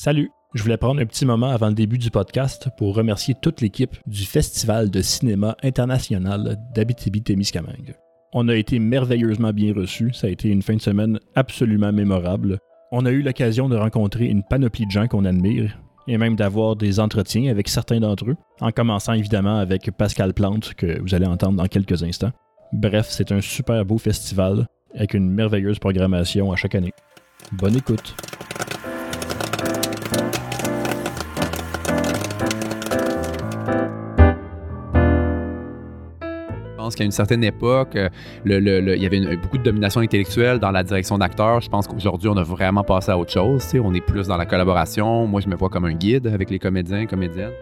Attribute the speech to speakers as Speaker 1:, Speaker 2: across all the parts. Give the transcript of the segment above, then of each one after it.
Speaker 1: Salut! Je voulais prendre un petit moment avant le début du podcast pour remercier toute l'équipe du Festival de cinéma international d'Abitibi-Témiscamingue. On a été merveilleusement bien reçus, ça a été une fin de semaine absolument mémorable. On a eu l'occasion de rencontrer une panoplie de gens qu'on admire et même d'avoir des entretiens avec certains d'entre eux, en commençant évidemment avec Pascal Plante que vous allez entendre dans quelques instants. Bref, c'est un super beau festival avec une merveilleuse programmation à chaque année. Bonne écoute!
Speaker 2: Qu'à une certaine époque, euh, le- le- le- il y avait une- beaucoup de domination intellectuelle dans la direction d'acteurs. Je pense qu'aujourd'hui, on a vraiment passé à autre chose. On est plus dans la collaboration. Moi, je me vois comme un guide avec les comédiens et comédiennes.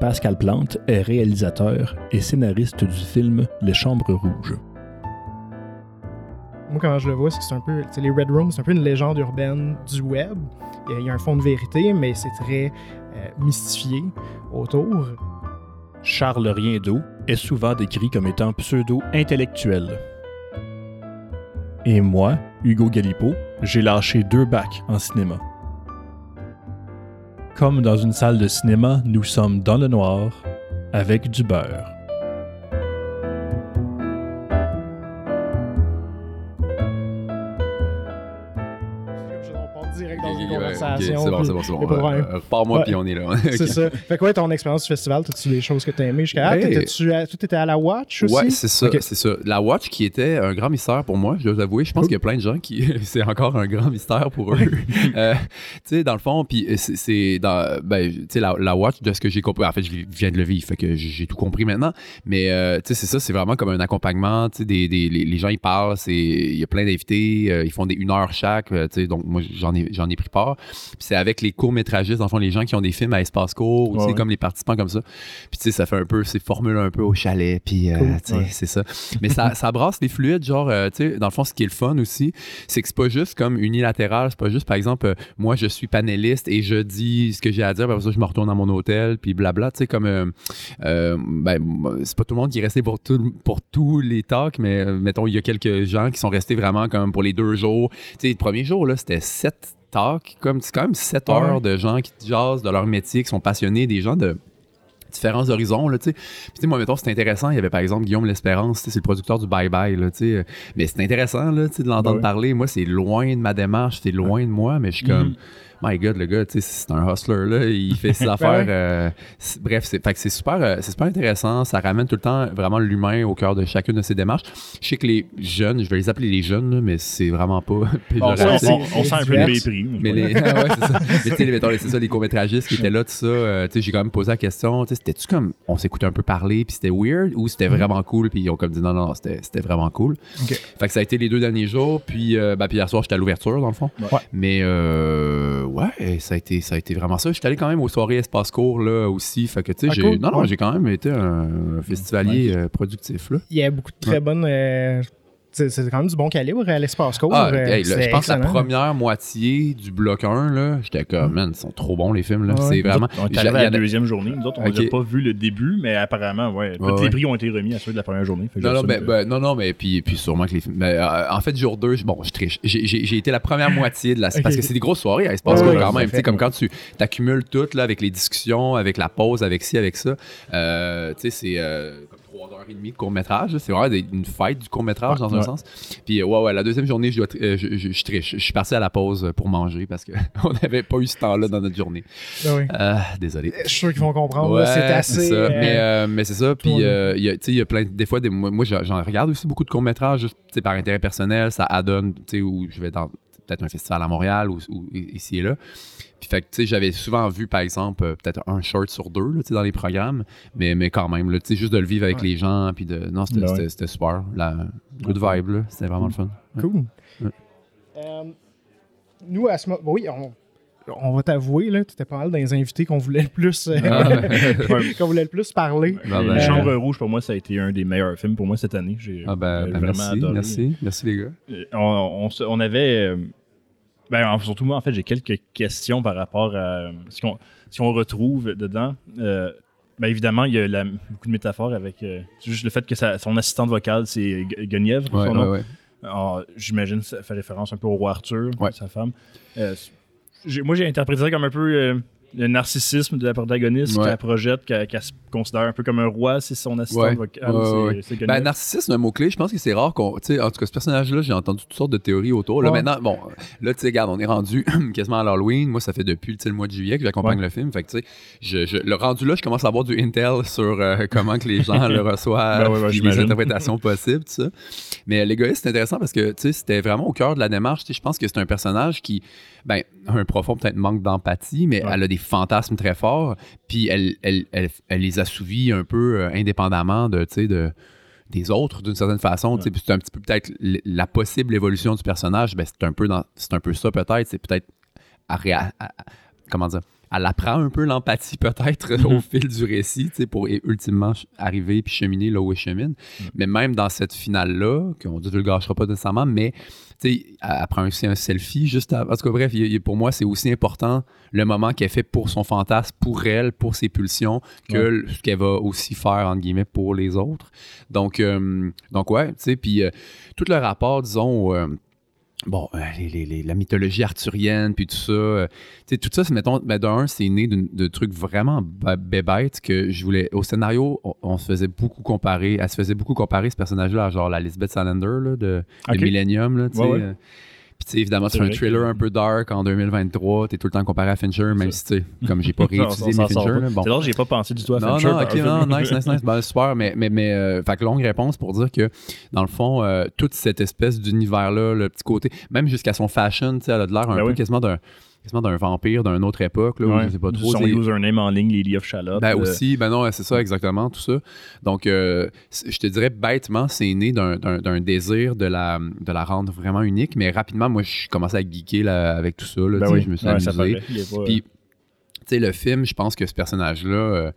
Speaker 1: Pascal Plante est réalisateur et scénariste du film Les Chambres Rouges.
Speaker 3: Moi, comment je le vois, c'est que c'est un peu. Les Red Rooms, c'est un peu une légende urbaine du web. Il y a- il y a un fond de vérité, mais c'est très euh, mystifié autour.
Speaker 1: Charles Riendeau est souvent décrit comme étant pseudo-intellectuel. Et moi, Hugo Galipo, j'ai lâché deux bacs en cinéma. Comme dans une salle de cinéma, nous sommes dans le noir avec du beurre.
Speaker 2: Ok, ouais, ok,
Speaker 3: conversation.
Speaker 2: C'est bon, c'est bon, c'est bon. Euh, euh, Repars-moi,
Speaker 3: Ouais.
Speaker 2: puis on est là.
Speaker 3: C'est ça. Fait quoi ton expérience du festival? T'as-tu des choses que t'as aimées jusqu'à là?
Speaker 2: Hey.
Speaker 3: Toi, t'étais à la Watch aussi?
Speaker 2: Ouais, c'est ça, c'est ça. La Watch qui était un grand mystère pour moi, je dois avouer. Je pense qu'il y a plein de gens qui c'est encore un grand mystère pour eux. Euh, tu sais, dans le fond, puis c'est- c'est ben, tu sais la, la Watch de ce que j'ai compris. En fait, je viens de le vivre, fait que j'ai tout compris maintenant. Mais euh, tu sais, c'est ça, c'est vraiment comme un accompagnement. Tu sais, des, des- les, les gens ils parlent, il y a plein d'invités, euh, ils font des une heure chaque. euh, tu sais, donc moi j'en ai j'en ai pris part. C'est avec les courts métragistes, dans le fond, les gens qui ont des films à espace court, ou
Speaker 1: Ouais, ouais.
Speaker 2: comme les participants comme ça. Puis tu sais, ça fait un peu, c'est formule un peu au chalet, puis euh,
Speaker 3: Cool,
Speaker 2: tu sais, c'est ça. Mais ça, ça brasse les fluides, genre, euh, tu sais, dans le fond, ce qui est le fun aussi, c'est que c'est pas juste comme unilatéral, c'est pas juste, par exemple, euh, moi, je suis panéliste et je dis ce que j'ai à dire, après ça, je me retourne dans mon hôtel, puis blabla, tu sais, comme, euh, ben, c'est pas tout le monde qui est resté pour, tout, pour tous les talks, mais mettons, il y a quelques gens qui sont restés vraiment comme pour les deux jours. Tu sais, le premier jour, là, c'était sept talks, comme, c'est quand même sept
Speaker 3: Ouais.
Speaker 2: heures de gens qui jasent de leur métier, qui sont passionnés, des gens de différents horizons, là, tu sais. Puis, tu sais, moi, mettons, c'est intéressant. Il y avait, par exemple, Guillaume L'Espérance, c'est le producteur du Bye Bye, là, tu sais. Mais c'est intéressant, là, tu sais, de l'entendre
Speaker 1: Ouais.
Speaker 2: parler. Moi, c'est loin de ma démarche, c'est loin de moi, mais je suis comme, my God, le gars, tu sais, c'est un hustler, là. Il fait ses affaires. euh, bref, c'est, super, euh, c'est super intéressant. Ça ramène tout le temps vraiment l'humain au cœur de chacune de ses démarches. Je sais que les jeunes, je vais les appeler les jeunes, là, mais c'est vraiment pas
Speaker 1: Bon, on, on- on sent un peu le mépris.
Speaker 2: Mais les, ouais, c'est ça. Mais tu sais, mettons, c'est ça, les courts-métragistes qui étaient là, tout ça. euh, tu sais, j'ai quand même posé la question, tu sais, c'était-tu comme, on s'écoutait un peu parler, puis c'était weird, ou c'était vraiment cool, puis ils ont comme dit non, non, c'était c'était vraiment cool.
Speaker 3: Ok.
Speaker 2: Fait que ça a été les deux derniers jours, puis, euh, ben, puis hier soir, j'étais à l'ouverture, dans le fond.
Speaker 3: Ouais.
Speaker 2: Mais, euh, ouais, ça a, été, ça a été vraiment ça. J'étais allé quand même aux soirées Espace Court, là, aussi. Fait que, tu sais,
Speaker 3: Ah, cool.
Speaker 2: non, non,
Speaker 3: Ouais.
Speaker 2: j'ai quand même été un, festivalier euh, productif, là.
Speaker 3: Il y a beaucoup de très bonnes. euh, c'est c'est quand même du bon calibre à l'espace court.
Speaker 2: Ah,
Speaker 3: euh,
Speaker 2: hey, là,
Speaker 3: c'est
Speaker 2: je pense que la première moitié du bloc 1, là, j'étais comme, man, ils sont trop bons, les films, là.
Speaker 3: Ouais.
Speaker 2: C'est vraiment.
Speaker 1: On est
Speaker 2: J'a-
Speaker 1: arrivé à la deuxième journée. Nous autres, on n'a pas vu le début, mais apparemment, ouais, tous
Speaker 2: Ouais,
Speaker 1: les
Speaker 2: ouais.
Speaker 1: prix ont été remis à ceux de la première journée.
Speaker 2: Non, non,
Speaker 1: que-
Speaker 2: ben, non, non, mais puis, puis sûrement que les films. mais, euh, en fait, jour 2, bon, je triche. J'ai- J'ai j'ai été la première moitié de la.
Speaker 3: Ok.
Speaker 2: Parce que c'est des grosses soirées à Espace
Speaker 3: Ouais,
Speaker 2: Court
Speaker 3: ouais,
Speaker 2: quand même.
Speaker 3: fait.
Speaker 2: Tu sais, comme quand tu accumules tout là, avec les discussions, avec la pause, avec ci, avec ça. Euh, tu sais, c'est 3 heures et demie de court-métrage. C'est vraiment une fête du court-métrage dans un sens. Puis, euh, ouais, ouais, la deuxième journée, je, dois euh, je, je- je triche. Je suis parti à la pause pour manger parce qu'on n'avait pas eu ce temps-là dans notre journée.
Speaker 3: Ah oui.
Speaker 2: Désolé.
Speaker 3: Je suis sûr qu'ils vont comprendre. c'est assez.
Speaker 2: ça.
Speaker 3: euh,
Speaker 2: Mais, euh, mais c'est ça. Puis, euh, il y a- tu sais, il y a plein. Des fois, des, moi, moi, j'en regarde aussi beaucoup de courts-métrages, juste tu sais, par intérêt personnel. Ça adonne, tu sais, où je vais dans peut-être un festival à Montréal ou, ou ici et là. Puis, fait que, tu sais, j'avais souvent vu, par exemple, euh, peut-être un short sur deux, là, tu sais, dans les programmes. Mais, mais quand même, là, tu sais, juste de le vivre avec
Speaker 3: Ouais.
Speaker 2: les gens. Puis de. Non, c'était
Speaker 1: Ben ouais.
Speaker 2: super. La good vibe, là. C'était vraiment le fun.
Speaker 3: Cool.
Speaker 2: Ouais.
Speaker 3: Euh, nous, à ce moment. Oui, on, on va t'avouer, là, tu étais pas mal dans les invités qu'on voulait le plus. euh,
Speaker 2: Ah,
Speaker 3: qu'on voulait le plus parler.
Speaker 2: Ben,
Speaker 1: Les
Speaker 3: Euh,
Speaker 1: Chambres Rouges, pour moi, ça a été un des meilleurs films pour moi cette année. J'ai
Speaker 2: Ah, ben, ben,
Speaker 1: vraiment
Speaker 2: merci,
Speaker 1: adoré.
Speaker 2: merci. Merci, les gars.
Speaker 1: On, on avait. Ben, en- surtout moi, en fait, j'ai quelques questions par rapport à euh, ce qu'on ce qu'on retrouve dedans. Euh, ben, évidemment, il y a la- beaucoup de métaphores avec euh, juste le fait que sa- son assistante vocale, c'est Gu- Guenièvre,
Speaker 2: Ouais,
Speaker 1: son nom.
Speaker 2: ouais.
Speaker 1: J'imagine que ça fait référence un peu au roi Arthur, sa femme. Euh, moi, j'ai interprété ça comme un peu le narcissisme de la protagoniste
Speaker 2: Ouais.
Speaker 1: qu'elle projette, qu'elle qu'elle se considère un peu comme un roi, c'est son assistant
Speaker 2: Ouais.
Speaker 1: vocal.
Speaker 2: Ouais,
Speaker 1: c'est-
Speaker 2: ouais.
Speaker 1: c'est
Speaker 2: Ben, narcissisme, un mot-clé, je pense que c'est rare qu'on. En tout cas, ce personnage-là, j'ai entendu toutes sortes de théories autour. Là, maintenant, bon, là, tu sais, regarde, on est rendu quasiment à l'Halloween. Moi, ça fait depuis le mois de juillet que j'accompagne le film. Fait que, tu sais, je, je- le rendu là, je commence à avoir du intel sur euh, comment que les gens le reçoivent,
Speaker 1: Ben
Speaker 2: les interprétations possibles, tout ça. Mais l'égoïste, c'est intéressant parce que, tu sais, c'était vraiment au cœur de la démarche. Je pense que c'est un personnage qui, ben, un profond peut-être manque d'empathie, mais
Speaker 1: Ouais.
Speaker 2: elle a des fantasmes très forts. Puis elle, elle, elle, elle les assouvit un peu euh, indépendamment de, de des autres d'une certaine façon. C'est un petit peu peut-être la possible évolution du personnage. Ben, c'est un peu dans, un peu ça peut-être. C'est peut-être à, réa- à- à- comment dire. Elle apprend un peu l'empathie peut-être au
Speaker 1: Mhm.
Speaker 2: fil du récit, pour ultimement arriver puis cheminer là où elle chemine. Mais même dans cette finale-là, qu'on ne divulgâchera pas nécessairement, mais sais, prend aussi un selfie juste avant. En tout cas, bref, pour moi, c'est aussi important le moment qu'elle fait pour son fantasme, pour elle, pour ses pulsions, que
Speaker 1: Ouais.
Speaker 2: ce qu'elle va aussi faire, entre guillemets, pour les autres. Donc, euh, donc ouais, tu sais, puis euh, tout le rapport, disons, euh, bon, euh, les- les- les- la mythologie arthurienne, puis tout ça, euh, tu sais, tout ça, c'est, mettons, ben, d'un, c'est né de trucs vraiment bébêtes que je voulais. Au scénario, on, on se faisait beaucoup comparer, elle se faisait beaucoup comparer ce personnage-là à genre la Lisbeth Salander là, de. Millennium, là, tu sais.
Speaker 1: Ouais, ouais.
Speaker 2: Puis, évidemment,
Speaker 1: C'est
Speaker 2: un thriller
Speaker 1: que-
Speaker 2: un peu dark en 2023. T'es tout le temps comparé à Fincher, même si, tu sais, comme j'ai pas réutilisé mes Fincher. là, bon.
Speaker 1: C'est drôle, j'ai pas pensé du tout à
Speaker 2: Non,
Speaker 1: Fincher.
Speaker 2: non,
Speaker 1: par
Speaker 2: ok,
Speaker 1: exemple.
Speaker 2: non, nice, nice, nice. Ben, super, mais, mais, mais euh, fait que longue réponse pour dire que, dans le fond, euh, toute cette espèce d'univers-là, le petit côté, même jusqu'à son fashion, tu sais, elle a de l'air un
Speaker 1: Ben
Speaker 2: peu
Speaker 1: oui.
Speaker 2: quasiment d'un quasiment d'un vampire d'une autre époque, là, où
Speaker 1: Ouais.
Speaker 2: je sais pas trop.
Speaker 1: Son username en ligne, Lady of Shalott.
Speaker 2: Ben
Speaker 1: euh,
Speaker 2: aussi, ben non, c'est ça, exactement, tout ça. Donc, euh, je te dirais bêtement, c'est né d'un- désir de la, de la rendre vraiment unique, mais rapidement, moi, je commençais à geeker là, avec tout ça, là,
Speaker 1: ben oui.
Speaker 2: je me suis
Speaker 1: Ouais,
Speaker 2: amusé. Puis, tu sais, le film, je pense que ce personnage-là, euh,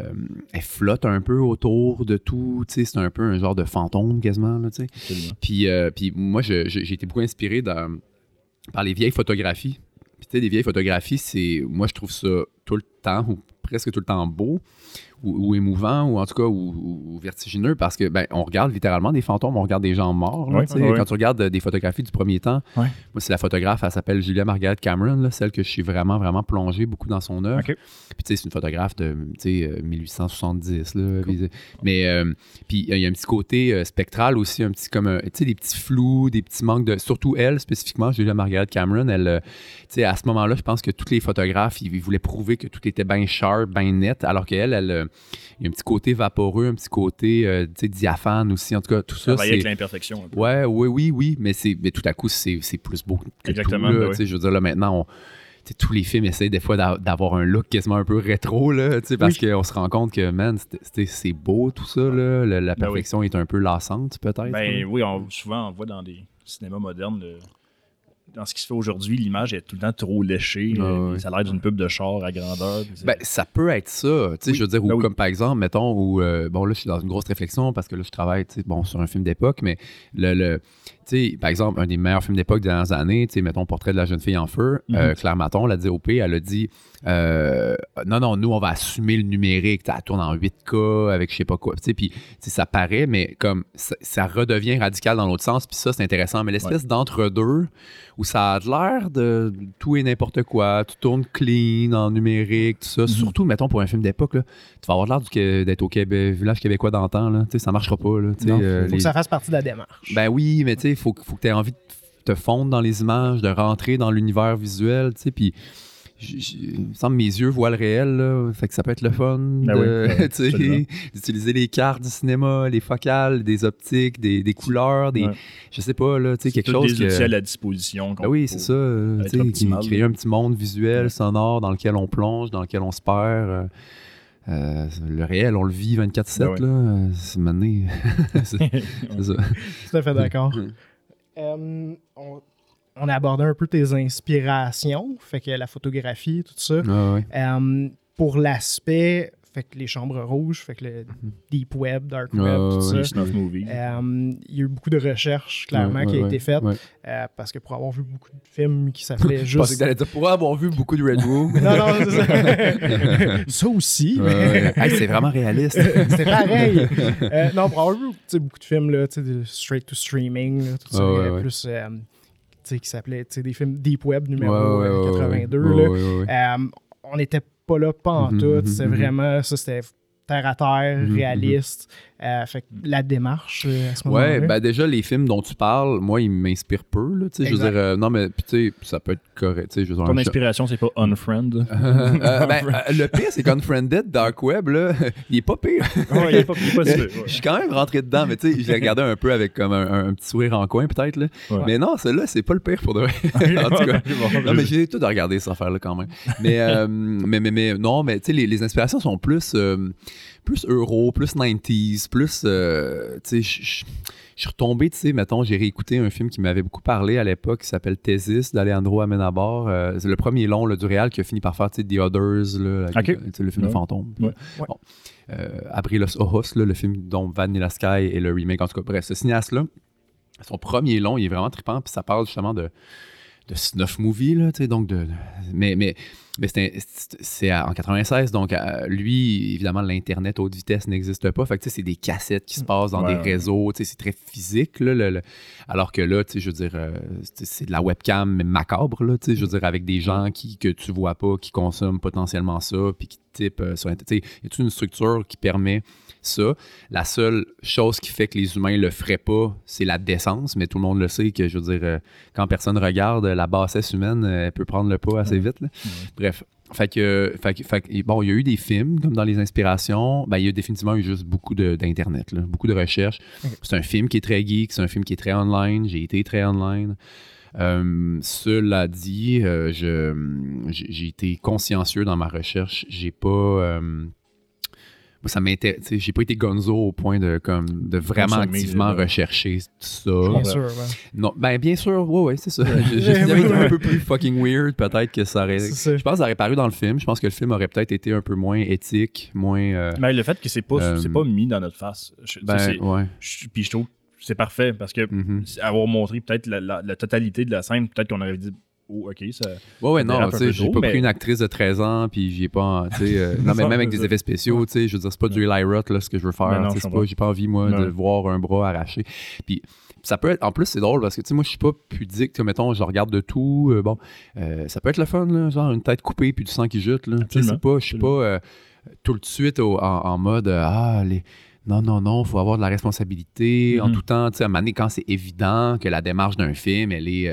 Speaker 2: euh, elle flotte un peu autour de tout, tu sais, c'est un peu un genre de fantôme quasiment, là. Puis, euh, puis moi, j'ai été beaucoup inspiré dans- par les vieilles photographies. Sais, les vieilles photographies, c'est, moi, je trouve ça tout le temps, ou presque tout le temps beau, ou, ou émouvant, ou en tout cas, ou, vertigineux, parce que, ben, on regarde littéralement des fantômes, on regarde des gens morts, là. Quand tu regardes euh, des photographies du premier temps, moi, c'est la photographe, elle s'appelle Julia Margaret Cameron, là, celle que je suis vraiment, vraiment plongé beaucoup dans son œuvre. Puis, tu sais, c'est une photographe de, tu sais, euh, 1870, là. Mais, euh, puis, il y a un petit côté euh, spectral aussi, un petit, comme, un- tu sais, des petits flous, des petits manques de... Surtout elle, spécifiquement, Julia Margaret Cameron, elle, tu sais, à ce moment-là, je pense que tous les photographes, ils, ils voulaient prouver que tout était bien sharp, bien net, alors qu'elle, elle, euh, il y a un petit côté vaporeux, un petit côté, euh, diaphane aussi. En tout cas, tout ça,
Speaker 1: Travailler avec l'imperfection.
Speaker 2: Ouais, oui, oui, oui, mais, mais tout à coup, c'est, plus beau que
Speaker 1: Exactement,
Speaker 2: tout. là,
Speaker 1: ben
Speaker 2: Je veux dire, là, maintenant, on, tous les films essayent des fois d'a- d'avoir un look quasiment un peu rétro, là, tu sais, parce qu'on se rend compte que, man, c'est- beau tout ça, là, la, la
Speaker 1: Ben oui.
Speaker 2: perfection est un peu lassante, peut-être.
Speaker 1: Ben oui, on- souvent on voit dans des cinémas modernes, le- dans ce qui se fait aujourd'hui, l'image est tout le temps trop léchée.
Speaker 2: Ah.
Speaker 1: Ça a l'air d'une pub de char à grandeur.
Speaker 2: Ben, ça peut être ça,
Speaker 1: Oui.
Speaker 2: je veux dire, ou
Speaker 1: Ben oui.
Speaker 2: comme par exemple, mettons, où, euh, bon, là, je suis dans une grosse réflexion parce que là, je travaille, tu sais, bon, sur un film d'époque, mais le, le sais, par exemple, un des meilleurs films d'époque des dernières années, tu sais, mettons, Portrait de la jeune fille en feu,
Speaker 1: Mhm.
Speaker 2: euh, Claire Maton, la DOP, elle a dit, euh, non, non, nous, on va assumer le numérique, elle tourne en 8K avec je sais pas quoi, tu sais, puis, ça paraît, mais comme, ça, ça redevient radical dans l'autre sens, puis ça, c'est intéressant, mais l'espèce d'entre-deux, où ça a de l'air de tout et n'importe quoi, tu tournes clean en numérique, tout ça. Surtout, mettons, pour un film d'époque, tu vas avoir l'air d'être au Québec, village québécois d'antan, là. Tu sais, ça marchera pas, là.
Speaker 3: Non,
Speaker 2: euh,
Speaker 3: faut
Speaker 2: les-
Speaker 3: que ça fasse partie de la démarche.
Speaker 2: Ben oui, mais tu sais, il faut, faut que tu aies envie de te fondre dans les images, de rentrer dans l'univers visuel, tu sais, puis il me semble mes yeux voient le réel, là, fait que ça peut être le fun
Speaker 1: Ben oui,
Speaker 2: d'utiliser les cartes du cinéma, les focales, des optiques, des, des couleurs, des,
Speaker 1: Ouais.
Speaker 2: je sais pas, là, tu sais,
Speaker 1: c'est
Speaker 2: quelque chose
Speaker 1: des
Speaker 2: que...
Speaker 1: outils à la disposition.
Speaker 2: Ben oui, c'est ça. qui
Speaker 1: optimal,
Speaker 2: crée
Speaker 1: là.
Speaker 2: un petit monde visuel,
Speaker 1: Ouais.
Speaker 2: sonore, dans lequel on plonge, dans lequel on se perd. euh, euh, le réel, on le vit 24-7,
Speaker 1: Ben ouais.
Speaker 2: là. C'est mané. c'est c'est ça.
Speaker 3: Tout à fait d'accord. Euh, on, on a abordé un peu tes inspirations, fait que la photographie, tout ça.
Speaker 2: Ouais.
Speaker 3: Euh, pour l'aspect, fait que les chambres rouges, fait que le deep web, dark web, tout ça.
Speaker 1: snuff movies.
Speaker 3: Euh, il y a eu beaucoup de recherches, clairement,
Speaker 2: Ouais,
Speaker 3: qui a
Speaker 2: ouais,
Speaker 3: été faites.
Speaker 2: ouais.
Speaker 3: euh, parce que pour avoir vu beaucoup de films qui s'appelaient
Speaker 2: Je pensais
Speaker 3: juste.
Speaker 2: que t'allais dire pour avoir vu beaucoup de Red Room.
Speaker 3: non, non, c'est ça. ça aussi,
Speaker 2: Ouais,
Speaker 3: mais
Speaker 2: ouais. Hey, c'est vraiment réaliste.
Speaker 3: c'est pareil. Euh, non, pour avoir vu tu sais, beaucoup de films, là, tu sais, de straight to streaming, là, tout ça,
Speaker 2: ouais.
Speaker 3: plus euh, tu sais, qui s'appelait tu sais, des films Deep Web numéro
Speaker 2: Ouais, ouais,
Speaker 3: euh,
Speaker 2: ouais,
Speaker 3: 82.
Speaker 2: ouais,
Speaker 3: là.
Speaker 2: ouais, ouais, ouais.
Speaker 3: Euh, on n'était pas là, pas en
Speaker 2: Mhm,
Speaker 3: tout.
Speaker 2: mhm,
Speaker 3: C'est
Speaker 2: mhm.
Speaker 3: vraiment, ça, c'était terre à terre,
Speaker 2: Mhm,
Speaker 3: réaliste. Euh, fait que la démarche euh, à ce moment-là.
Speaker 2: Ouais, ben déjà, les films dont tu parles, moi, ils m'inspirent peu. Là, je veux dire, euh, non, mais puis tu sais, ça peut être correct. Je veux dire,
Speaker 1: Ton inspiration, c'est pas Unfriend.
Speaker 2: Euh, ben, euh, le pire, c'est qu'Unfriended, Dark Web, là, il est pas pire.
Speaker 1: Ouais, il est pas, ouais.
Speaker 2: Je suis quand même rentré dedans, mais tu sais, je l'ai regardé un peu avec comme un, un petit sourire en coin, peut-être. là.
Speaker 1: Ouais.
Speaker 2: Mais non, celui-là, c'est pas le pire pour de vrai. en tout cas. Non, mais j'ai tout à regarder cette affaire-là quand même. Mais, euh, mais, mais, mais non, mais tu sais, les, les inspirations sont plus, euh, plus euro, plus 90s, plus. euh, tu sais, je- suis retombé, tu sais, mettons, j'ai réécouté un film qui m'avait beaucoup parlé à l'époque qui s'appelle Thésis d'Alejandro Amenabar. Euh, c'est le premier long là, du réal qui a fini par faire, tu sais, The Others, là, le film de
Speaker 1: Ouais.
Speaker 2: fantôme.
Speaker 1: Ouais.
Speaker 3: Ouais.
Speaker 2: Bon. Euh, los Ojos, là, le film dont Vanilla Sky et le remake, en tout cas, bref, ce cinéaste-là, son premier long, il est vraiment trippant, puis ça parle justement de, de snuff movie, là, tu sais, donc de... de- mais mais, mais c'est en 96, donc euh, lui, évidemment, l'Internet haute vitesse n'existe pas, fait que tu sais, c'est des cassettes qui se passent dans
Speaker 1: Ouais,
Speaker 2: des
Speaker 1: ouais.
Speaker 2: réseaux, c'est très physique, là, le- le- alors que là, tu sais, je veux dire, euh, c'est de la webcam macabre, là, tu sais, je veux dire, avec des gens qui, que tu vois pas, qui consomment potentiellement ça, puis qui typent euh, sur Internet. Y a toute une structure qui permet ça. La seule chose qui fait que les humains le feraient pas, c'est la décence, mais tout le monde le sait que, je veux dire, euh, quand personne regarde, la bassesse humaine, euh, elle peut prendre le pas assez vite. là. Bref. Fait que, fait que- fait que- bon, il y a eu des films, comme dans les inspirations. Ben, il y a définitivement eu juste beaucoup d'Internet, beaucoup de recherches. C'est un film qui est très geek, c'est un film qui est très online. J'ai été très online. Euh, cela dit, euh, je, j'ai été consciencieux dans ma recherche. J'ai pas. euh, ça sais, J'ai pas été gonzo au point de, comme, de vraiment
Speaker 1: Consommer,
Speaker 2: activement rechercher ça.
Speaker 3: Bien sûr, ouais.
Speaker 2: Non, ben bien sûr, ouais, ouais, c'est ça. Avait été un peu plus fucking weird, peut-être que ça aurait. Je pense que ça aurait paru dans le film. Je pense que le film aurait peut-être été un peu moins éthique, moins. euh,
Speaker 1: Mais le fait que c'est pas,
Speaker 2: Euh,
Speaker 1: c'est pas mis dans notre face. je-
Speaker 2: ben, ouais.
Speaker 1: je- puis je trouve que c'est parfait parce que
Speaker 2: mhm.
Speaker 1: avoir montré peut-être la, la- la totalité de la scène, peut-être qu'on aurait dit Oh, ok, ça.
Speaker 2: Ouais, ouais,
Speaker 1: Ça
Speaker 2: non, tu sais, j'ai pas
Speaker 1: mais-
Speaker 2: pris une actrice de 13 ans, puis j'ai pas, euh, non, mais même avec des effets spéciaux, tu sais, je veux dire, c'est pas du Eli Roth, là, ce que je veux faire,
Speaker 1: Ben
Speaker 2: c'est pas, j'ai pas envie, moi, de voir un bras arraché. Puis, ça peut être, en plus, c'est drôle, parce que, tu sais, moi, je suis pas pudique, tu mettons, je regarde de tout, euh, bon, euh, ça peut être le fun, là, genre, une tête coupée, puis du sang qui jute, là, tu sais, pas, je suis pas euh, tout de suite au- en, en mode, ah, les... Non, non, non, faut avoir de la responsabilité en
Speaker 1: Mhm.
Speaker 2: tout temps. Tu sais, à un moment donné, quand c'est évident que la démarche d'un film, elle est.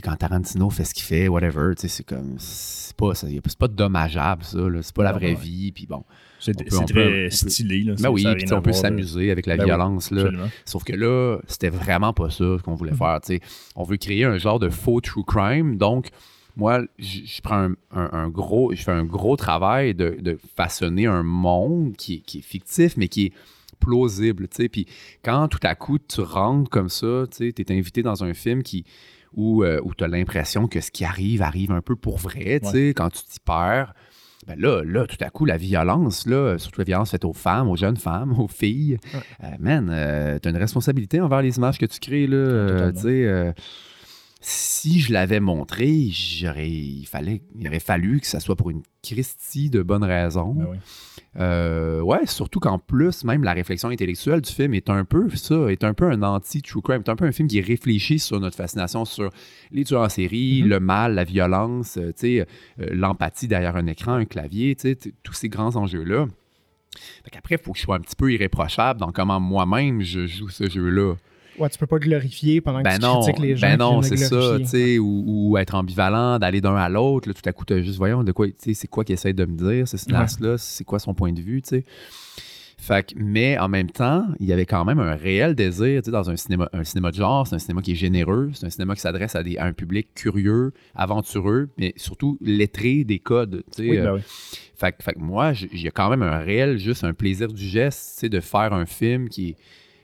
Speaker 2: quand Tarantino fait ce qu'il fait, whatever, c'est comme. C'est pas, pas dommageable, ça. là. C'est pas la vraie
Speaker 1: ouais.
Speaker 2: vie. Puis bon.
Speaker 1: C'est très
Speaker 2: peut-
Speaker 1: stylé. Là,
Speaker 2: Ben oui, puis on peut s'amuser avec la
Speaker 1: Ben oui,
Speaker 2: violence, là. Sauf que là, c'était vraiment pas ça qu'on voulait
Speaker 3: Mhm.
Speaker 2: faire. tu sais. On veut créer un genre de faux true crime. Donc, moi, je prends un, un- un gros, je fais un gros travail de, de façonner un monde qui, est- qui est fictif, mais qui est plausible. Puis quand tout à coup, tu rentres comme ça, tu es invité dans un film qui où, tu as l'impression que ce qui arrive arrive un peu pour vrai, tu sais, quand tu t'y perds. Ben là, là, tout à coup, la violence, là, surtout la violence faite aux femmes, aux jeunes femmes, aux filles, euh, man, euh, t'as une responsabilité envers les images que tu crées, là. Si je l'avais montré, j'aurais, il, fallait, il aurait fallu que ça soit pour une Christie de bonnes raisons.
Speaker 1: Ben oui.
Speaker 2: Euh, ouais, surtout qu'en plus, même la réflexion intellectuelle du film est un peu ça, est un peu un anti-true crime. C'est un peu un film qui réfléchit sur notre fascination sur les tueurs en série,
Speaker 3: Mhm.
Speaker 2: le mal, la violence, euh, euh, l'empathie derrière un écran, un clavier, tous ces grands enjeux-là. Fait qu'après, il faut que je sois un petit peu irréprochable dans comment moi-même je joue ce jeu-là.
Speaker 3: Ouais, tu peux pas glorifier pendant que
Speaker 2: Ben
Speaker 3: tu
Speaker 2: non,
Speaker 3: critiques les gens.
Speaker 2: ben
Speaker 3: qui
Speaker 2: non, c'est ça, tu sais, ou, ou être ambivalent, d'aller d'un à l'autre. Tout à coup, tu juste, voyons, de quoi, tu sais, c'est quoi qu'il essaie de me dire, ce cinéaste-là, c'est quoi son point de vue, tu sais. Fait que, mais en même temps, il y avait quand même un réel désir, tu sais, dans un cinéma, un cinéma de genre, c'est un cinéma qui est généreux, c'est un cinéma qui s'adresse à, un public curieux, aventureux, mais surtout lettré des codes, tu sais.
Speaker 1: Oui,
Speaker 2: euh,
Speaker 1: ben oui.
Speaker 2: fait, que- fait que moi, il y a quand même un réel, juste un plaisir du geste, de faire un film qui est,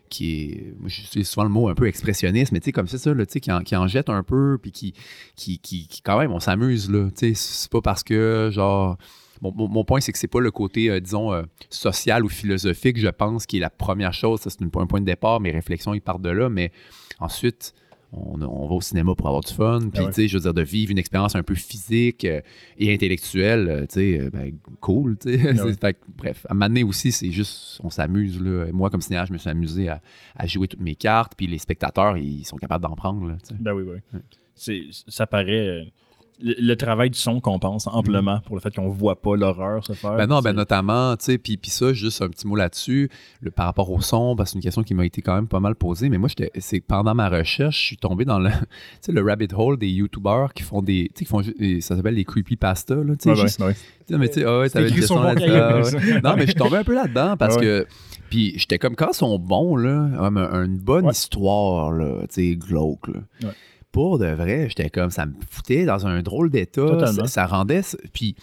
Speaker 2: qui est, souvent le mot un peu expressionniste, mais tu sais, comme c'est ça, là, tu sais, qui, en, qui en jette un peu, puis qui, qui, qui, quand même, on s'amuse, là, tu sais, c'est pas parce que, genre, mon, mon- point, c'est que c'est pas le côté, euh, disons, euh, social ou philosophique, je pense, qui est la première chose, ça, c'est un point de départ, mes réflexions, ils partent de là, mais ensuite, on, on va au cinéma pour avoir du fun. Puis,
Speaker 1: Ah ouais.
Speaker 2: tu sais, je veux dire, de vivre une expérience un peu physique euh, et intellectuelle, euh, tu sais, euh, ben, cool, tu sais.
Speaker 1: Ah
Speaker 2: C'est-
Speaker 1: ouais.
Speaker 2: fait que, bref, à un moment donné aussi, c'est juste, on s'amuse, là. Moi, comme cinéaste, je me suis amusé à, à jouer toutes mes cartes, puis les spectateurs, ils sont capables d'en prendre, là, tu sais.
Speaker 1: Ben oui, oui. Ça paraît. Le, le travail du son compense amplement pour le fait qu'on voit pas l'horreur se faire.
Speaker 2: Ben non, ben notamment, tu sais, puis ça, juste un petit mot là-dessus, le, par rapport au son, parce que c'est une question qui m'a été quand même pas mal posée, mais moi, j'étais- c'est pendant ma recherche, je suis tombé dans le, le rabbit hole des YouTubers qui font des, tu sais, qui font, ça s'appelle les creepypasta, là, tu sais,
Speaker 1: Ouais, ouais,
Speaker 2: juste-
Speaker 1: ouais.
Speaker 2: tu sais, mais tu sais, ah ouais, t'avais une question ouais.
Speaker 3: ça.
Speaker 2: Non, mais je suis tombé un peu là-dedans parce
Speaker 1: Ouais.
Speaker 2: que. Puis j'étais comme quand ils sont bons, là, une bonne
Speaker 1: Ouais.
Speaker 2: histoire, là, tu sais, glauque, là. Pour de vrai, j'étais comme, ça me foutait dans un drôle d'état. Ça, ça rendait. Puis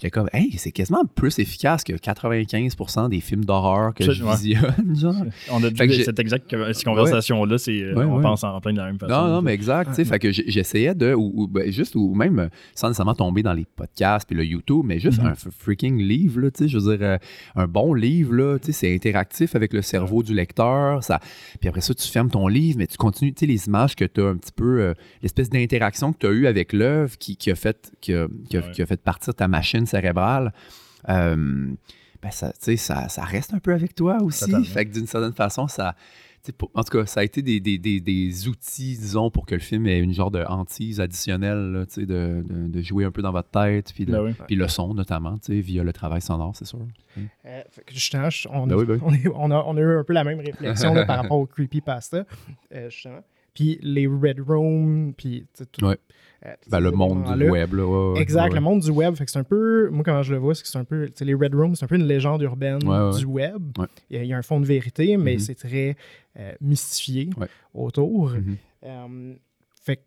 Speaker 2: j'étais comme, hey, c'est quasiment plus efficace que 95% des films d'horreur que je visionne, genre.
Speaker 1: On a dit cette exacte cette conversation-là, c'est, euh,
Speaker 2: Ouais,
Speaker 1: on
Speaker 2: ouais.
Speaker 1: pense en plein de la même façon.
Speaker 2: Non, non, mais exact. tu sais,
Speaker 3: Ouais.
Speaker 2: Fait que j'essayais de, ou, ou, ben, juste, ou même sans nécessairement tomber dans les podcasts puis le YouTube, mais juste
Speaker 1: Mhm.
Speaker 2: un freaking livre, là, tu sais, je veux dire, euh, un bon livre, là, tu sais, c'est interactif avec le cerveau du lecteur. Ça, puis après ça, tu fermes ton livre, mais tu continues, tu sais, les images que tu as un petit peu, euh, l'espèce d'interaction que tu as eue avec l'œuvre qui, qui a fait, qui a, qui a-
Speaker 1: Ouais.
Speaker 2: qui a fait partir ta machine cérébrale. euh, ben ça, reste un peu avec toi aussi.
Speaker 1: Totalement.
Speaker 2: Fait que d'une certaine façon, ça, pour- en tout cas, ça a été des, des- des- des outils, disons, pour que le film ait une genre de hantise additionnelle, là, de, de- de jouer un peu dans votre tête, puis, de-
Speaker 1: Ben oui.
Speaker 2: puis le son notamment, via le travail sonore, c'est sûr.
Speaker 3: Euh, justement, je- on,
Speaker 2: Ben oui, ben oui.
Speaker 3: on est- on a, on a eu un peu la même réflexion là, par rapport au creepypasta, euh, justement. Puis les Red Room, puis tout,
Speaker 2: Ouais.
Speaker 3: Euh,
Speaker 2: Ben, le monde du web, là. ouais, ouais,
Speaker 3: Exact,
Speaker 2: ouais.
Speaker 3: le monde du web. Fait que c'est un peu, moi, comment je le vois, c'est que c'est un peu, tu sais, les Red Rooms, c'est un peu une légende urbaine
Speaker 2: Ouais, ouais,
Speaker 3: du web.
Speaker 2: Ouais.
Speaker 3: Il, y a, il y a un fond de vérité, mais
Speaker 2: Mhm.
Speaker 3: c'est très euh, mystifié
Speaker 2: Ouais.
Speaker 3: autour.
Speaker 2: Mhm.
Speaker 3: Euh, fait que,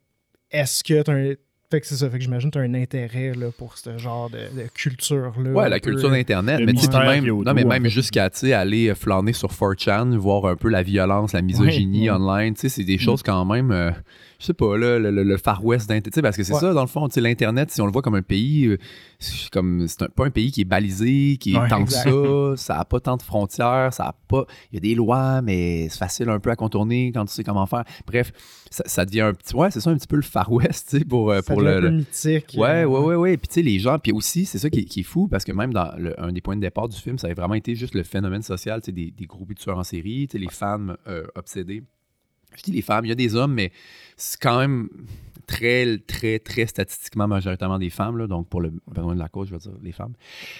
Speaker 3: est-ce que tu as un. Fait que c'est ça, fait que j'imagine que tu as un intérêt là, pour ce genre de, de culture-là.
Speaker 2: Ouais, la
Speaker 3: peu,
Speaker 2: culture d'Internet. Mais tu même, non, mais même jusqu'à aller flâner sur 4chan, voir un peu la violence, la misogynie
Speaker 1: Ouais.
Speaker 2: online. Tu sais, c'est des
Speaker 1: Mm.
Speaker 2: choses quand même, euh, je sais pas, là, le, le- le Far West d'Internet. Parce que c'est
Speaker 3: Ouais.
Speaker 2: ça, dans le fond, l'Internet, si on le voit comme un pays, euh, c'est comme c'est un- pas un pays qui est balisé, qui est
Speaker 1: Ouais,
Speaker 2: tant
Speaker 3: exact.
Speaker 2: que ça, ça a pas tant de frontières, ça a pas. Il y a des lois, mais c'est facile un peu à contourner quand tu sais comment faire. Bref, ça, ça devient un petit. Ouais, c'est ça, un petit peu le Far West, tu sais, pour, euh,
Speaker 3: ça
Speaker 2: pour le.
Speaker 3: un peu
Speaker 2: le-
Speaker 3: mythique.
Speaker 2: Ouais,
Speaker 3: euh,
Speaker 2: ouais, ouais, ouais. Puis tu sais, les gens, puis aussi, c'est ça qui est, qui est fou, parce que même dans le- un des points de départ du film, ça avait vraiment été juste le phénomène social, tu sais, des, des groupes de tueurs en série, tu sais, les femmes euh, obsédées. Je dis les femmes, il y a des hommes, mais c'est quand même très, très, très statistiquement majoritairement des femmes, là, donc pour le besoin de la cause, je veux dire les femmes.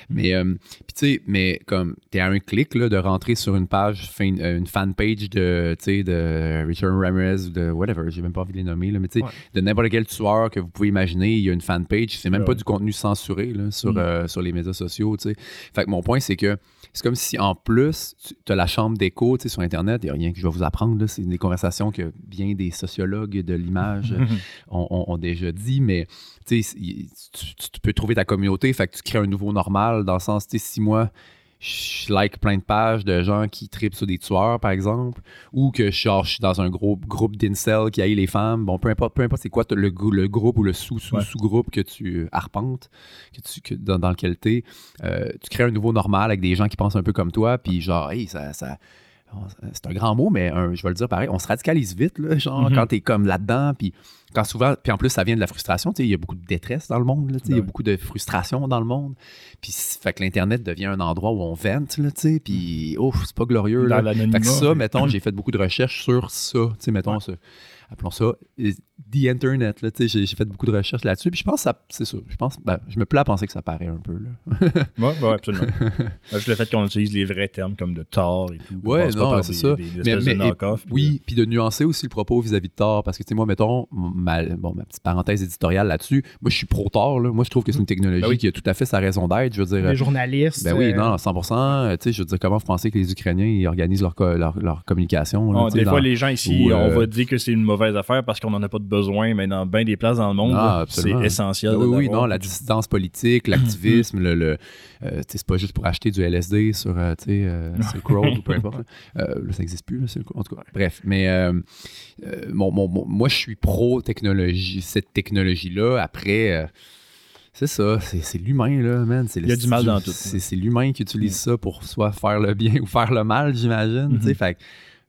Speaker 2: Mais, euh, tu sais, mais comme t'es à un clic là, de rentrer sur une page, fin- euh, une fanpage de, tu sais, de Richard Ramirez ou de whatever, j'ai même pas envie de les nommer, là, mais tu sais,
Speaker 3: Ouais.
Speaker 2: de n'importe quel tueur que vous pouvez imaginer, il y a une fanpage, c'est même
Speaker 1: Ouais.
Speaker 2: pas du contenu censuré là, sur,
Speaker 1: Mm.
Speaker 2: euh, sur les médias sociaux, tu sais. Fait que mon point, c'est que c'est comme si en plus, tu as la chambre d'écho tu sais, sur Internet, il n'y a rien que je vais vous apprendre, là, c'est des conversations que bien des sociologues de l'image euh, déjà dit, mais tu, tu, peux trouver ta communauté, fait que tu crées un nouveau normal dans le sens, tu sais, si moi, je like plein de pages de gens qui tripent sur des tueurs, par exemple, ou que genre, je suis dans un gros groupe d'incel qui haït les femmes, bon, peu importe, peu importe c'est quoi le, le groupe ou le
Speaker 1: Ouais.
Speaker 2: sous-sous-sous-groupe que tu arpentes, que tu, que, dans, dans lequel tu es, tu crées un nouveau normal avec des gens qui pensent un peu comme toi, puis genre, hey, ça... ça c'est un grand mot, mais un- je vais le dire pareil, on se radicalise vite, là, genre,
Speaker 1: Mhm.
Speaker 2: quand t'es comme là-dedans, puis quand souvent, puis en plus, ça vient de la frustration, il y a beaucoup de détresse dans le monde, il y a beaucoup de frustration dans le monde, puis fait que l'Internet devient un endroit où on vente, puis, ouf, c'est pas glorieux, là. Fait que ça, mettons, j'ai fait beaucoup de recherches sur ça, mettons, ça, appelons ça The Internet, j'ai fait beaucoup de recherches là-dessus, puis je pense que ça, c'est ça, je pense, ben, je me plais à penser que ça paraît un peu, là.
Speaker 1: Ouais, absolument. Juste le fait qu'on utilise les vrais termes comme de tort et tout.
Speaker 2: Ouais, non, c'est ça.
Speaker 1: des- des
Speaker 2: Mais,
Speaker 1: espèces
Speaker 2: mais-
Speaker 1: de
Speaker 2: et- oui, puis de nuancer aussi le propos vis-à-vis de Thor, parce que, tu sais, moi, mettons, ma, bon, ma petite parenthèse éditoriale là-dessus, moi, je suis pro-Thor, là. Moi, je trouve que c'est une technologie
Speaker 1: Ben oui.
Speaker 2: qui a tout à fait sa raison d'être. Je veux dire,
Speaker 3: Les journalistes.
Speaker 2: ben oui,
Speaker 3: euh,
Speaker 2: non, 100%. euh, Tu sais, je veux dire, comment vous pensez que les Ukrainiens, ils organisent leur, co- leur, leur communication? là,
Speaker 1: Bon,
Speaker 2: tu sais,
Speaker 1: des
Speaker 2: dans-
Speaker 1: fois, les gens ici,
Speaker 2: ou, euh,
Speaker 1: on va dire que c'est une mauvaise affaire parce qu'on n'en a pas de besoin, mais dans bien des places dans le monde,
Speaker 2: Ah,
Speaker 1: c'est essentiel.
Speaker 2: Oui, oui, non, la dissidence politique, l'activisme, le, le, euh, c'est pas juste pour acheter du LSD sur, euh, euh, Silk Road ou peu importe. là. Euh, ça n'existe plus, là, Silk Road, en tout cas. Bref, mais euh, mon- mon- mon- moi, je suis pro-technologie, cette technologie-là. Après, c'est ça, c'est l'humain, là, man.
Speaker 1: Il y a du mal dans tout.
Speaker 2: C'est l'humain qui utilise ça pour soit faire le bien ou faire le mal, j'imagine, tu sais, fait que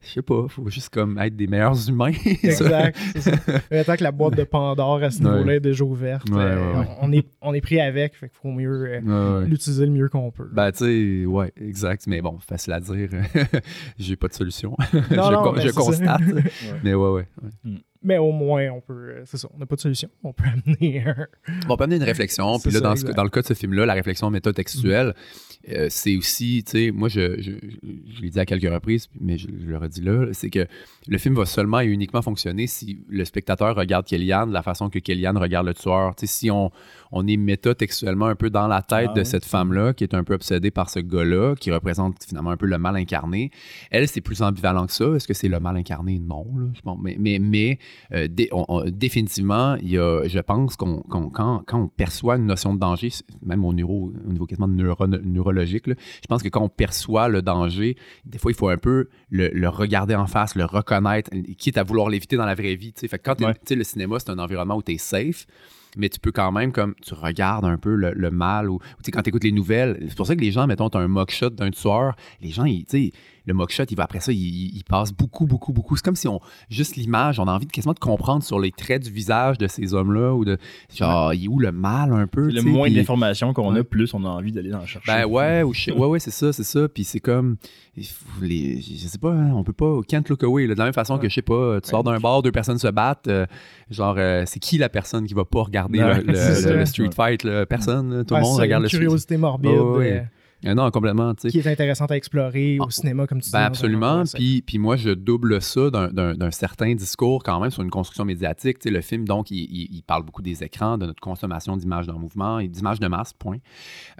Speaker 2: je sais pas, faut juste comme être des meilleurs humains.
Speaker 3: exact, c'est ça. Mais tant que la boîte de Pandore à ce niveau-là est déjà ouverte,
Speaker 2: Ouais,
Speaker 3: euh,
Speaker 2: ouais, ouais.
Speaker 3: On, est, on est pris avec, fait qu'il faut mieux euh,
Speaker 2: Ouais, ouais.
Speaker 3: l'utiliser le mieux qu'on peut.
Speaker 2: Ben, tu sais, ouais, exact. Mais bon, facile à dire. J'ai pas de solution.
Speaker 3: Non,
Speaker 2: je
Speaker 3: non,
Speaker 2: con-
Speaker 3: ben,
Speaker 2: je
Speaker 3: c'est ça.
Speaker 2: constate. Mais ouais, ouais. ouais.
Speaker 3: Mais au moins, on peut. euh, C'est ça, on n'a pas de solution. On peut amener un.
Speaker 2: On peut amener une réflexion. Puis là,
Speaker 3: ça,
Speaker 2: dans, ce- dans le cas de ce film-là, la réflexion métatextuelle, euh, c'est aussi, tu sais, moi, je, je, je l'ai dit à quelques reprises, mais je, je le redis là, c'est que le film va seulement et uniquement fonctionner si le spectateur regarde Kellyanne de la façon que Kellyanne regarde le tueur. Tu sais, si on, on est métatextuellement un peu dans la tête
Speaker 1: Ah
Speaker 2: de cette femme-là, qui est un peu obsédée par ce gars-là, qui représente finalement un peu le mal incarné, elle, c'est plus ambivalent que ça. Est-ce que c'est le mal incarné? Non. Là. Mais mais, mais euh, dé- on- on- définitivement, il y a, je pense qu'on, qu'on- quand, quand on perçoit une notion de danger, même au, neuro, au niveau quasiment neuro- neurologique, là, je pense que quand on perçoit le danger, des fois, il faut un peu le, le regarder en face, le reconnaître, quitte à vouloir l'éviter dans la vraie vie. Fait que quand
Speaker 1: Ouais.
Speaker 2: le cinéma, c'est un environnement où tu es safe. Mais tu peux quand même, comme, tu regardes un peu le, mal, ou, tu sais, quand tu écoutes les nouvelles, c'est pour ça que les gens, mettons, tu un mock-shot d'un tueur, les gens, ils, tu sais, le mock-shot, il va après ça, il, il- il passe beaucoup, beaucoup, beaucoup. C'est comme si on, juste l'image, on a envie de quasiment de comprendre sur les traits du visage de ces hommes-là, ou de, genre, il est où le mal un peu,
Speaker 1: Le moins
Speaker 2: puis-
Speaker 1: d'informations qu'on
Speaker 2: Ouais.
Speaker 1: a, plus on a envie d'aller en chercher.
Speaker 2: ben ouais, ou je sais- ouais, ouais, c'est ça, c'est ça. Puis c'est comme, les, je sais pas, hein, on peut pas, can't look away. là. de la même façon que, je sais pas, tu sors d'un bar, deux personnes se battent, euh, genre, euh, c'est qui la personne qui va pas regarder
Speaker 1: Ouais,
Speaker 2: le, le-
Speaker 3: c'est
Speaker 2: le- le
Speaker 3: ça.
Speaker 2: street fight, là? Personne, là. tout le
Speaker 3: Ouais,
Speaker 2: monde regarde
Speaker 3: une
Speaker 2: le street
Speaker 3: curiosité morbide
Speaker 2: Ouais, ouais.
Speaker 3: Euh,
Speaker 2: non, complètement,
Speaker 3: qui est intéressante à explorer au
Speaker 2: Ah,
Speaker 3: cinéma, comme tu dis.
Speaker 2: Ben
Speaker 3: un
Speaker 2: absolument. Puis, puis moi, je double ça d'un- certain discours quand même sur une construction médiatique. Le film, donc, il, il- il parle beaucoup des écrans, de notre consommation d'images dans le mouvement et d'images de masse, point.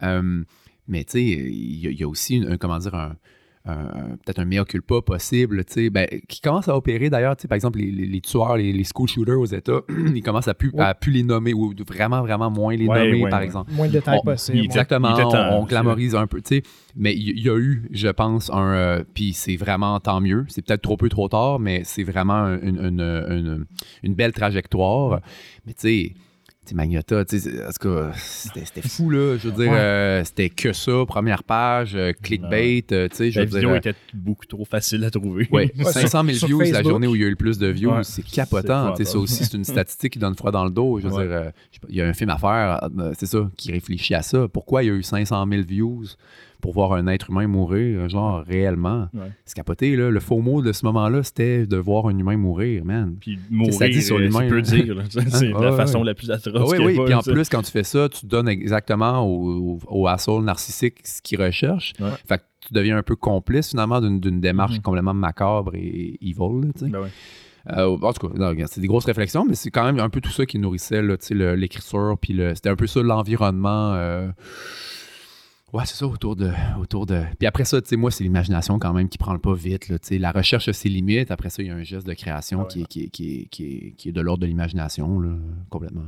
Speaker 2: Euh, mais tu sais, il y, a- il y a aussi, un, comment dire, un- peut-être un mea culpa possible, tu sais, ben, qui commence à opérer d'ailleurs, tu sais, par exemple, les, les- les tueurs, les, les school shooters aux États, ils commencent à plus,
Speaker 3: Ouais.
Speaker 2: à plus les nommer ou vraiment, vraiment moins les
Speaker 1: Ouais,
Speaker 2: nommer,
Speaker 1: ouais,
Speaker 2: par exemple.
Speaker 3: Moins de détails possible.
Speaker 2: Exactement.
Speaker 1: Il
Speaker 2: on, on glamorise un peu, tu sais. Mais il y, a eu, je pense, un. euh, Puis c'est vraiment tant mieux. C'est peut-être trop peu, trop tard, mais c'est vraiment un- une, une- une- une belle trajectoire. Mais tu sais. Sais, Magnota, tu sais, en tout cas, c'était fou, là. Je veux dire,
Speaker 3: Ouais.
Speaker 2: euh, c'était que ça, première page, euh, clickbait, euh, tu sais, je
Speaker 1: La
Speaker 2: veux dire.
Speaker 1: vidéo
Speaker 2: euh,
Speaker 1: était beaucoup trop facile à trouver.
Speaker 2: Ouais,
Speaker 3: Ouais,
Speaker 2: 500 000
Speaker 3: sur- sur
Speaker 2: views la journée où il y a eu le plus de views,
Speaker 1: Ouais,
Speaker 2: c'est capotant. Tu sais, Ça aussi, c'est une statistique qui donne froid dans le dos. Je veux dire, je il y a un film à faire, c'est ça, qui réfléchit à ça. Pourquoi il y a eu 500 000 views? Pour voir un être humain mourir, genre réellement?
Speaker 1: Ouais.
Speaker 2: C'est capoté, là. Le faux mot de ce moment-là, c'était de voir un humain mourir, man.
Speaker 1: Puis mourir,
Speaker 2: ça dit sur
Speaker 1: euh,
Speaker 2: l'humain,
Speaker 1: c'est peu
Speaker 2: là.
Speaker 1: dire. C'est
Speaker 2: Hein?
Speaker 1: la façon la plus atroce
Speaker 2: Ah oui, oui.
Speaker 1: pas,
Speaker 2: Puis en
Speaker 1: ça.
Speaker 2: plus, quand tu fais ça, tu donnes exactement au, au, au asshole narcissique ce qu'il recherche.
Speaker 1: Ouais.
Speaker 2: Fait que tu deviens un peu complice, finalement, d'une démarche
Speaker 1: Mhm.
Speaker 2: complètement macabre et evil, là, tu sais.
Speaker 1: Ben ouais.
Speaker 2: Euh, en tout cas, c'est des grosses réflexions, mais c'est quand même un peu tout ça qui nourrissait l'écriture, puis c'était un peu ça l'environnement. euh, Ouais, c'est ça, autour de, autour de. Puis après ça, tu sais, moi, c'est l'imagination quand même qui prend le pas vite. Là, la recherche a ses limites. Après ça, il y a un geste de création
Speaker 1: Ah ouais.
Speaker 2: qui, est, qui, est, qui, est, qui, est, qui est de l'ordre de l'imagination, là, complètement.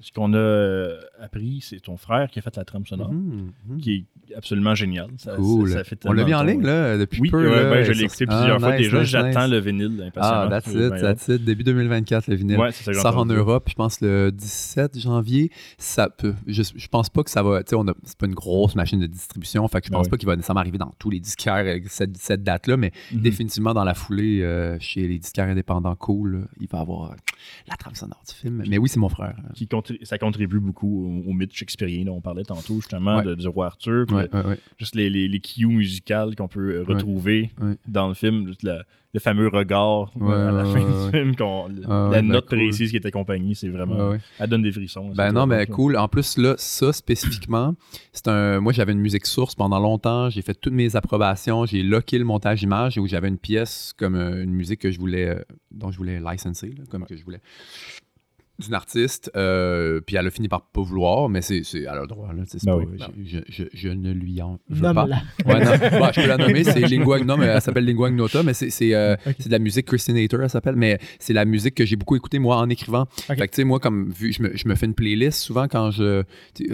Speaker 1: Ce qu'on a euh, appris, c'est ton frère qui a fait la trame sonore,
Speaker 2: Mhm, mhm.
Speaker 1: qui est absolument génial. Ça,
Speaker 2: Cool.
Speaker 1: ça- ça fait
Speaker 2: On l'a mis en ligne là, depuis
Speaker 1: Oui,
Speaker 2: peu. là,
Speaker 1: ben, je l'ai écouté plusieurs
Speaker 2: Ah,
Speaker 1: fois déjà.
Speaker 2: nice,
Speaker 1: J'attends
Speaker 2: nice.
Speaker 1: le vinyle impatiemment.
Speaker 2: Ah, that's
Speaker 1: J'ai
Speaker 2: it, that's it. Début 2024, le vinyle.
Speaker 1: Ouais, c'est ça
Speaker 2: sort en. Europe, je pense le 17 janvier. Ça peut, je, je pense pas que ça va. Tu sais, c'est pas une grosse machine de distribution, fait que je
Speaker 1: Ah
Speaker 2: pense
Speaker 1: oui.
Speaker 2: pas qu'il va nécessairement arriver dans tous les disquaires cette, cette date-là, mais
Speaker 1: Mhm.
Speaker 2: définitivement dans la foulée euh, chez les disquaires indépendants cool, il va avoir euh, la trame sonore du film. Mais oui, c'est mon frère.
Speaker 1: Qui contri- ça contribue beaucoup au, au mythe shakespearien dont on parlait tantôt, justement,
Speaker 2: Ouais.
Speaker 1: de, du roi Arthur.
Speaker 2: Ouais, ouais.
Speaker 1: Juste les, les, les cues musicales qu'on peut euh, retrouver dans le film. Juste la- le fameux regard
Speaker 2: Ouais,
Speaker 1: à la fin du film.
Speaker 2: Ah
Speaker 1: la
Speaker 2: ben
Speaker 1: note
Speaker 2: cool.
Speaker 1: précise qui est accompagnée, c'est vraiment. Elle donne des frissons.
Speaker 2: Ben non, mais
Speaker 1: ça.
Speaker 2: cool. En plus, là, ça spécifiquement, c'est un. Moi, j'avais une musique source pendant longtemps. J'ai fait toutes mes approbations. J'ai locké le montage image où j'avais une pièce comme euh, une musique que je voulais, euh, dont je voulais licenser, là, comme que je voulais d'une artiste, euh, puis elle a fini par pas vouloir, mais c'est, c'est elle a le droit, là, c'est
Speaker 1: Ben
Speaker 2: pas-
Speaker 1: oui.
Speaker 2: je, je- je- je ne lui en veux pas.
Speaker 3: Nomme-la.
Speaker 2: Ouais, non, bah, je peux la nommer, c'est Lingua non, mais elle s'appelle Lingua Ignota, mais c'est, c'est, euh, c'est de la musique Christinator, elle s'appelle, mais c'est la musique que j'ai beaucoup écoutée, moi, en écrivant. Fait que, tu sais, moi, comme vu, je me, je me fais une playlist souvent quand je,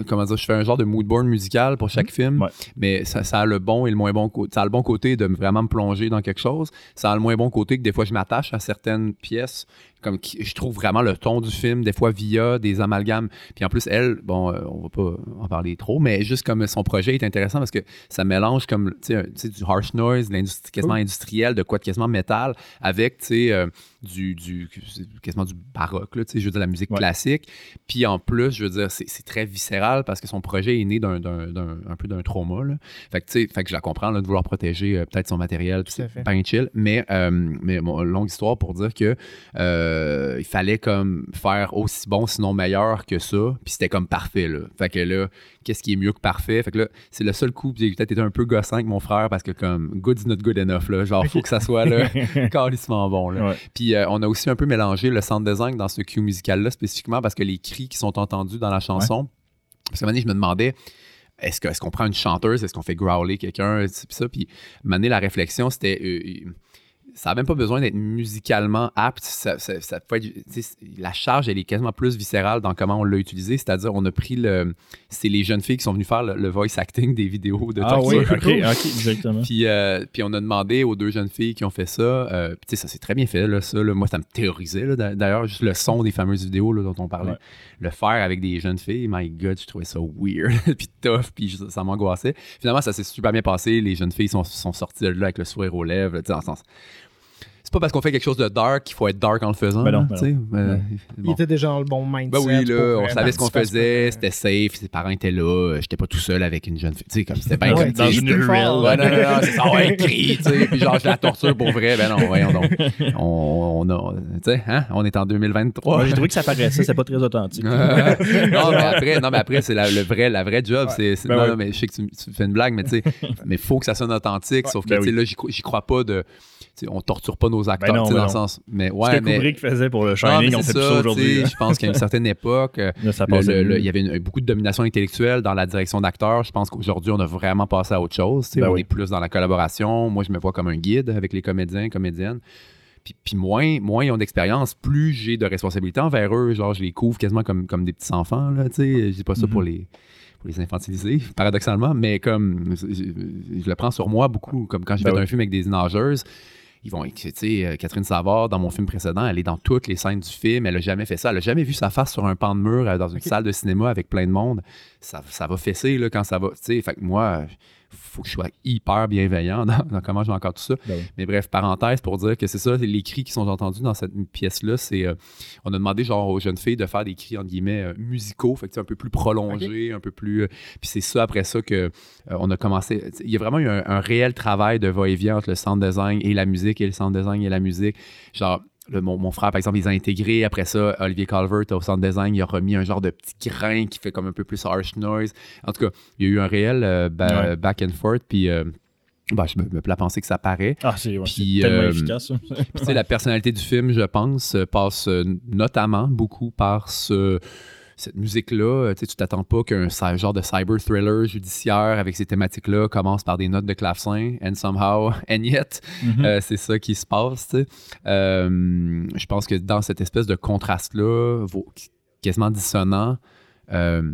Speaker 2: comment dire, je fais un genre de mood board musical pour chaque film,
Speaker 1: Ouais.
Speaker 2: mais ça, ça a le bon et le moins bon côté. Ça a le bon côté de me- vraiment me plonger dans quelque chose. Ça a le moins bon côté que des fois, je m'attache à certaines pièces comme qui- je trouve vraiment le ton du film, des fois via des amalgames. Puis en plus, elle, bon, euh, on va pas en parler trop, mais juste comme son projet est intéressant parce que ça mélange comme, tu sais, du harsh noise, de l'industrie quasiment industriel, de quoi de quasiment métal, avec, tu sais, euh, du, du, quasiment du baroque, là, je veux dire, la musique
Speaker 1: Ouais.
Speaker 2: classique. Puis en plus, je veux dire, c'est c'est très viscéral parce que son projet est né d'un, un peu d'un trauma, là. Fait que, tu sais, fait que je la comprends, là, de vouloir protéger euh, peut-être son matériel, c'est bien chill. Mais, euh, mais bon, longue histoire pour dire que euh, il fallait comme faire aussi bon, sinon meilleur que ça. Puis c'était comme parfait, là. Fait que là, qu'est-ce qui est mieux que parfait? Fait que là, c'est le seul coup, j'ai peut-être été un peu gossant avec mon frère parce que comme good is not good enough, là. Genre, faut que ça soit, là, carrément bon, là.
Speaker 1: Ouais.
Speaker 2: Puis euh, on a aussi un peu mélangé le sound design dans ce cue musical-là spécifiquement parce que les cris qui sont entendus dans la chanson, parce que un moment donné, je me demandais, est-ce qu'on prend une chanteuse, est-ce qu'on fait growler quelqu'un, puis ça, puis un moment donné, la réflexion, c'était... euh, ça n'a même pas besoin d'être musicalement apte. Ça, ça- ça peut être- la charge, elle est quasiment plus viscérale dans comment on l'a utilisé. C'est-à-dire, on a pris le. C'est les jeunes filles qui sont venues faire le, le voice acting des vidéos de
Speaker 1: Ah oui, ok, exactement.
Speaker 2: Puis, euh, puis on a demandé aux deux jeunes filles qui ont fait ça. euh, puis tu sais, ça c'est très bien fait, là, ça. là. moi, ça me terrorisait. D'ailleurs, juste le son des fameuses vidéos là, dont on parlait.
Speaker 1: Ouais.
Speaker 2: Le faire avec des jeunes filles, my God, je trouvais ça weird, puis tough, puis ça m'angoissait. Finalement, ça s'est super bien passé. Les jeunes filles sont, sont sorties de là avec le sourire aux lèvres. là, tu sais, dans le sens. C'est pas parce qu'on fait quelque chose de dark qu'il faut être dark en le faisant.
Speaker 1: Ben non, ben.
Speaker 2: Euh,
Speaker 3: Il
Speaker 2: bon.
Speaker 3: était déjà dans le bon mindset.
Speaker 2: Ben oui, là, on savait ce qu'on faisait, c'était safe, ses parents étaient là, euh, j'étais pas tout seul avec une jeune fille. Tu sais, comme c'était bien
Speaker 3: Ouais,
Speaker 2: comme
Speaker 1: dans une ruelle.
Speaker 2: Ouais, non, non, non, c'est ça, ouais, crie, tu sais, puis genre, je la torture pour vrai. Ben non, voyons donc. On, on a, tu sais, hein, on est en 2023.
Speaker 1: Moi, j'ai trouvé que ça paraissait, c'est pas très authentique.
Speaker 2: non, mais après, non, mais après, c'est la, le vrai, la vraie job. c'est, c'est-
Speaker 1: Ben
Speaker 2: non, mais je sais que tu, tu fais une blague, mais tu sais, mais faut que ça sonne authentique. sauf que, tu sais,
Speaker 1: oui.
Speaker 2: là, j'y, cro- j'y crois pas de. on torture pas nos acteurs,
Speaker 1: Ben non,
Speaker 2: sais,
Speaker 1: ben
Speaker 2: dans le
Speaker 1: non.
Speaker 2: sens. Mais
Speaker 1: Ce
Speaker 2: ouais,
Speaker 1: que
Speaker 2: mais.
Speaker 1: Kubrick faisait pour le
Speaker 2: Non,
Speaker 1: Shining,
Speaker 2: mais
Speaker 1: on fait plus
Speaker 2: ça,
Speaker 1: ça aujourd'hui.
Speaker 2: Je pense qu'à une certaine époque, euh,
Speaker 1: ça
Speaker 2: le- le- le- il y avait une- beaucoup de domination intellectuelle dans la direction d'acteurs. Je pense qu'aujourd'hui, on a vraiment passé à autre chose.
Speaker 1: Ben
Speaker 2: on
Speaker 1: oui.
Speaker 2: est plus dans la collaboration. Moi, je me vois comme un guide avec les comédiens, comédiennes. Puis, puis moins, moins ils ont d'expérience, plus j'ai de responsabilité envers eux. Genre, je les couvre quasiment comme, comme des petits enfants. Là, tu sais. je dis pas ça pour
Speaker 1: Mhm.
Speaker 2: les pour les infantiliser, paradoxalement, mais comme je, je- je le prends sur moi beaucoup, comme quand j'ai
Speaker 1: Ben
Speaker 2: fait
Speaker 1: oui.
Speaker 2: un film avec des nageuses, ils vont, tu sais, euh, Catherine Savard, dans mon film précédent, elle est dans toutes les scènes du film, elle a jamais fait ça, elle a jamais vu sa face sur un pan de mur euh, dans une salle de cinéma avec plein de monde. Ça, ça va fesser là, quand ça va, tu sais, fait que moi, faut que je sois hyper bienveillant dans, dans comment je encore tout ça.
Speaker 1: Ben oui.
Speaker 2: Mais bref, parenthèse pour dire que c'est ça, les cris qui sont entendus dans cette pièce-là, c'est. euh, on a demandé genre aux jeunes filles de faire des cris entre guillemets euh, musicaux, fait que un peu plus prolongés, un peu plus. euh, puis c'est ça après ça que on a commencé. Il y a vraiment eu un, un réel travail de va-et-vient entre le sound design et la musique et le sound design et la musique. Genre. Le- mon, mon frère, par exemple, ils ont intégré. Après ça, Olivier Calvert, au sound design, il a remis un genre de petit grain qui fait comme un peu plus harsh noise. En tout cas, il y a eu un réel euh, ba-
Speaker 1: Ouais.
Speaker 2: back and forth. Puis, euh, bah, je me, me plais à penser que ça paraît.
Speaker 1: Ah, c'est ouais, tellement
Speaker 2: euh,
Speaker 1: efficace.
Speaker 2: la personnalité du film, je pense, passe notamment beaucoup par ce- cette musique-là. Euh, Tu t'attends pas qu'un genre de cyber thriller judiciaire avec ces thématiques-là commence par des notes de clavecin, and somehow, and yet,
Speaker 1: Mhm.
Speaker 2: euh, c'est ça qui se passe. Euh, je pense que dans cette espèce de contraste-là, quasiment dissonant, euh,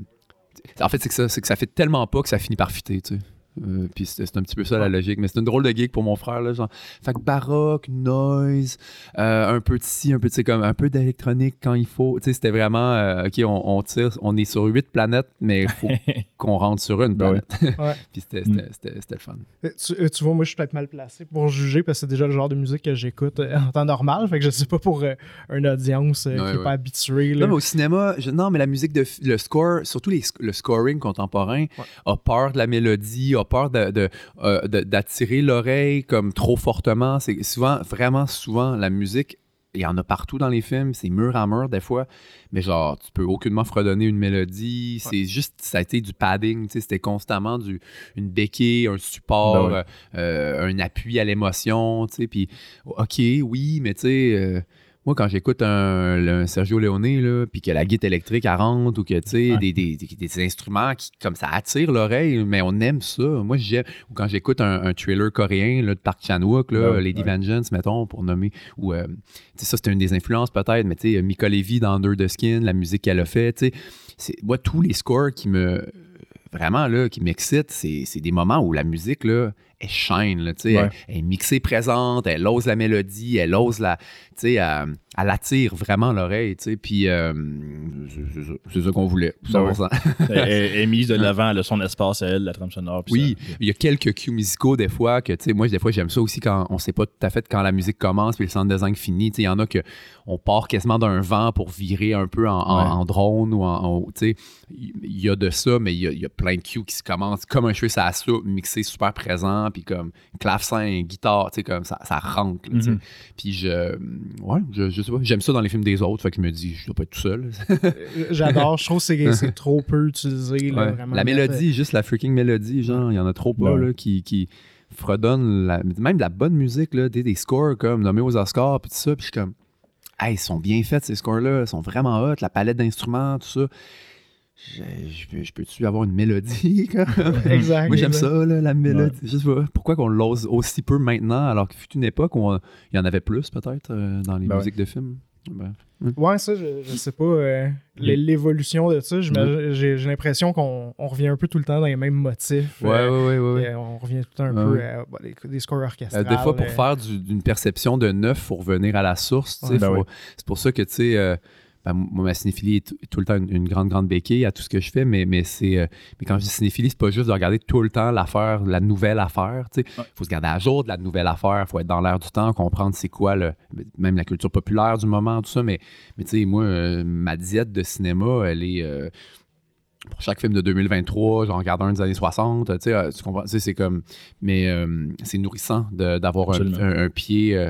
Speaker 2: en fait, c'est que, ça, c'est que ça fait tellement pas que ça finit par fitter. tu sais. Euh, puis c'est un petit peu ça la logique, mais c'est une drôle de gig pour mon frère. Là, genre. Fait que baroque, noise, euh, un peu de ci, un peu de c'est comme un peu d'électronique quand il faut. Tu sais, c'était vraiment euh, OK, on, on tire, on est sur huit planètes, mais il faut qu'on rentre sur une
Speaker 1: Ben
Speaker 2: planète.
Speaker 3: Ouais.
Speaker 2: puis c'était, c'était, le fun.
Speaker 3: Tu, tu vois, moi, je suis peut-être mal placé pour juger parce que c'est déjà le genre de musique que j'écoute en temps normal. Fait que je sais pas pour euh, une audience euh,
Speaker 2: Ouais,
Speaker 3: qui n'est
Speaker 2: ouais.
Speaker 3: pas habituée. là.
Speaker 2: Non, mais au cinéma, je- non, mais la musique, de, le score, surtout les le scoring contemporain,
Speaker 3: Ouais.
Speaker 2: a peur de la mélodie, a peur de, de, euh, de- d'attirer l'oreille comme trop fortement. C'est souvent, vraiment souvent, la musique, il y en a partout dans les films, c'est mur à mur des fois, mais genre, tu peux aucunement fredonner une mélodie. C'est juste, ça a été du padding, tu sais, c'était constamment du, une béquille, un support,
Speaker 1: Ben ouais.
Speaker 2: euh, un appui à l'émotion, tu sais, puis OK, oui, mais tu sais... euh, moi, quand j'écoute un, Sergio Leone, là, puis que la guitare électrique elle rentre, ou que, tu sais,
Speaker 1: Ouais.
Speaker 2: des, des- des- des instruments qui, comme ça, attire l'oreille, mais on aime ça. Moi, j'aime. Ou quand j'écoute un, un thriller coréen, là, de Park Chan-wook, Lady
Speaker 1: ouais.
Speaker 2: Vengeance, mettons, pour nommer, ou, euh, tu sais, ça, c'était une des influences, peut-être, mais tu sais, Mika Levy dans Under the Skin, la musique qu'elle a fait, tu sais, moi, tous les scores qui me vraiment là, qui m'excitent, c'est c'est des moments où la musique là, elle shine, là, tu sais,
Speaker 1: Ouais.
Speaker 2: elle, elle est mixée présente, elle ose la mélodie, elle ose la, tu sais, elle, elle attire vraiment l'oreille, tu sais, puis euh, c'est- ça, ça qu'on voulait,
Speaker 1: Ben ouais.
Speaker 2: 100%.
Speaker 1: elle, elle est mise de l'avant, elle a son espace à elle, la trame sonore.
Speaker 2: Oui,
Speaker 1: ça-
Speaker 2: il y a quelques cues musicaux des fois que, tu sais, moi, des fois, j'aime ça aussi quand on sait pas tout à fait quand la musique commence puis le sound design finit. Tu sais, il y en a que on part quasiment d'un vent pour virer un peu en, en-
Speaker 1: Ouais.
Speaker 2: en drone ou en, en- tu sais, il y a de ça, mais il y a, y a plein de cues qui se commencent comme un cheveu à la soupe, mixé super présent, puis comme clavecin, guitare, tu sais, comme ça, ça rentre, là.
Speaker 1: Mhm.
Speaker 2: Puis je, ouais, je, je sais pas, j'aime ça dans les films des autres, fait que je me dis, je dois pas être tout seul.
Speaker 3: Euh, J'adore. Je trouve que c'est- trop peu utilisé. là,
Speaker 2: Ouais.
Speaker 3: vraiment.
Speaker 2: La mélodie, juste la freaking mélodie, genre, il y en a trop pas
Speaker 1: Ouais.
Speaker 2: là, qui, qui fredonnent la- même de la bonne musique, là, des, des scores comme nommés aux Oscars, puis tout ça, puis je suis comme, hey, ils sont bien faits ces scores-là, ils sont vraiment hot, la palette d'instruments, tout ça. Je, je peux- je peux-tu avoir une mélodie?
Speaker 3: Exact.
Speaker 2: Moi, j'aime ça, là, la mélodie. Je sais pas. Pourquoi qu'on l'ose aussi peu maintenant, alors qu'il fut une époque où on- il y en avait plus, peut-être, euh, dans les
Speaker 1: Ben ouais.
Speaker 2: musiques de films? Ben,
Speaker 3: Ouais, ça, je, je sais pas. euh, L'évolution de ça, j'ai l'impression qu'on on revient un peu tout le temps dans les mêmes motifs.
Speaker 2: Ouais,
Speaker 3: euh,
Speaker 2: ouais, ouais, ouais,
Speaker 3: euh, on revient tout le temps un peu à bah, des, des scores
Speaker 2: Euh,
Speaker 3: orchestrales.
Speaker 2: des fois, pour
Speaker 3: euh,
Speaker 2: faire du- d'une perception de neuf, il faut revenir à la source.
Speaker 1: ben
Speaker 2: faut-. C'est pour ça que, tu sais, euh, ben, moi, ma cinéphilie est tout, tout le temps une, une grande, grande béquille à tout ce que je fais, mais, mais, c'est, euh, mais quand je dis cinéphilie, c'est pas juste de regarder tout le temps l'affaire, la nouvelle affaire. Il
Speaker 1: Ouais.
Speaker 2: faut se garder à jour de la nouvelle affaire, il faut être dans l'air du temps, comprendre c'est quoi, le, même la culture populaire du moment, tout ça. Mais, mais tu sais, moi, euh, ma diète de cinéma, elle est. euh, pour chaque film de 2023, j'en regarde un des années 60, tu sais, tu comprends, c'est comme, mais c'est nourrissant d'avoir un,
Speaker 1: Absolument.
Speaker 2: un- un pied,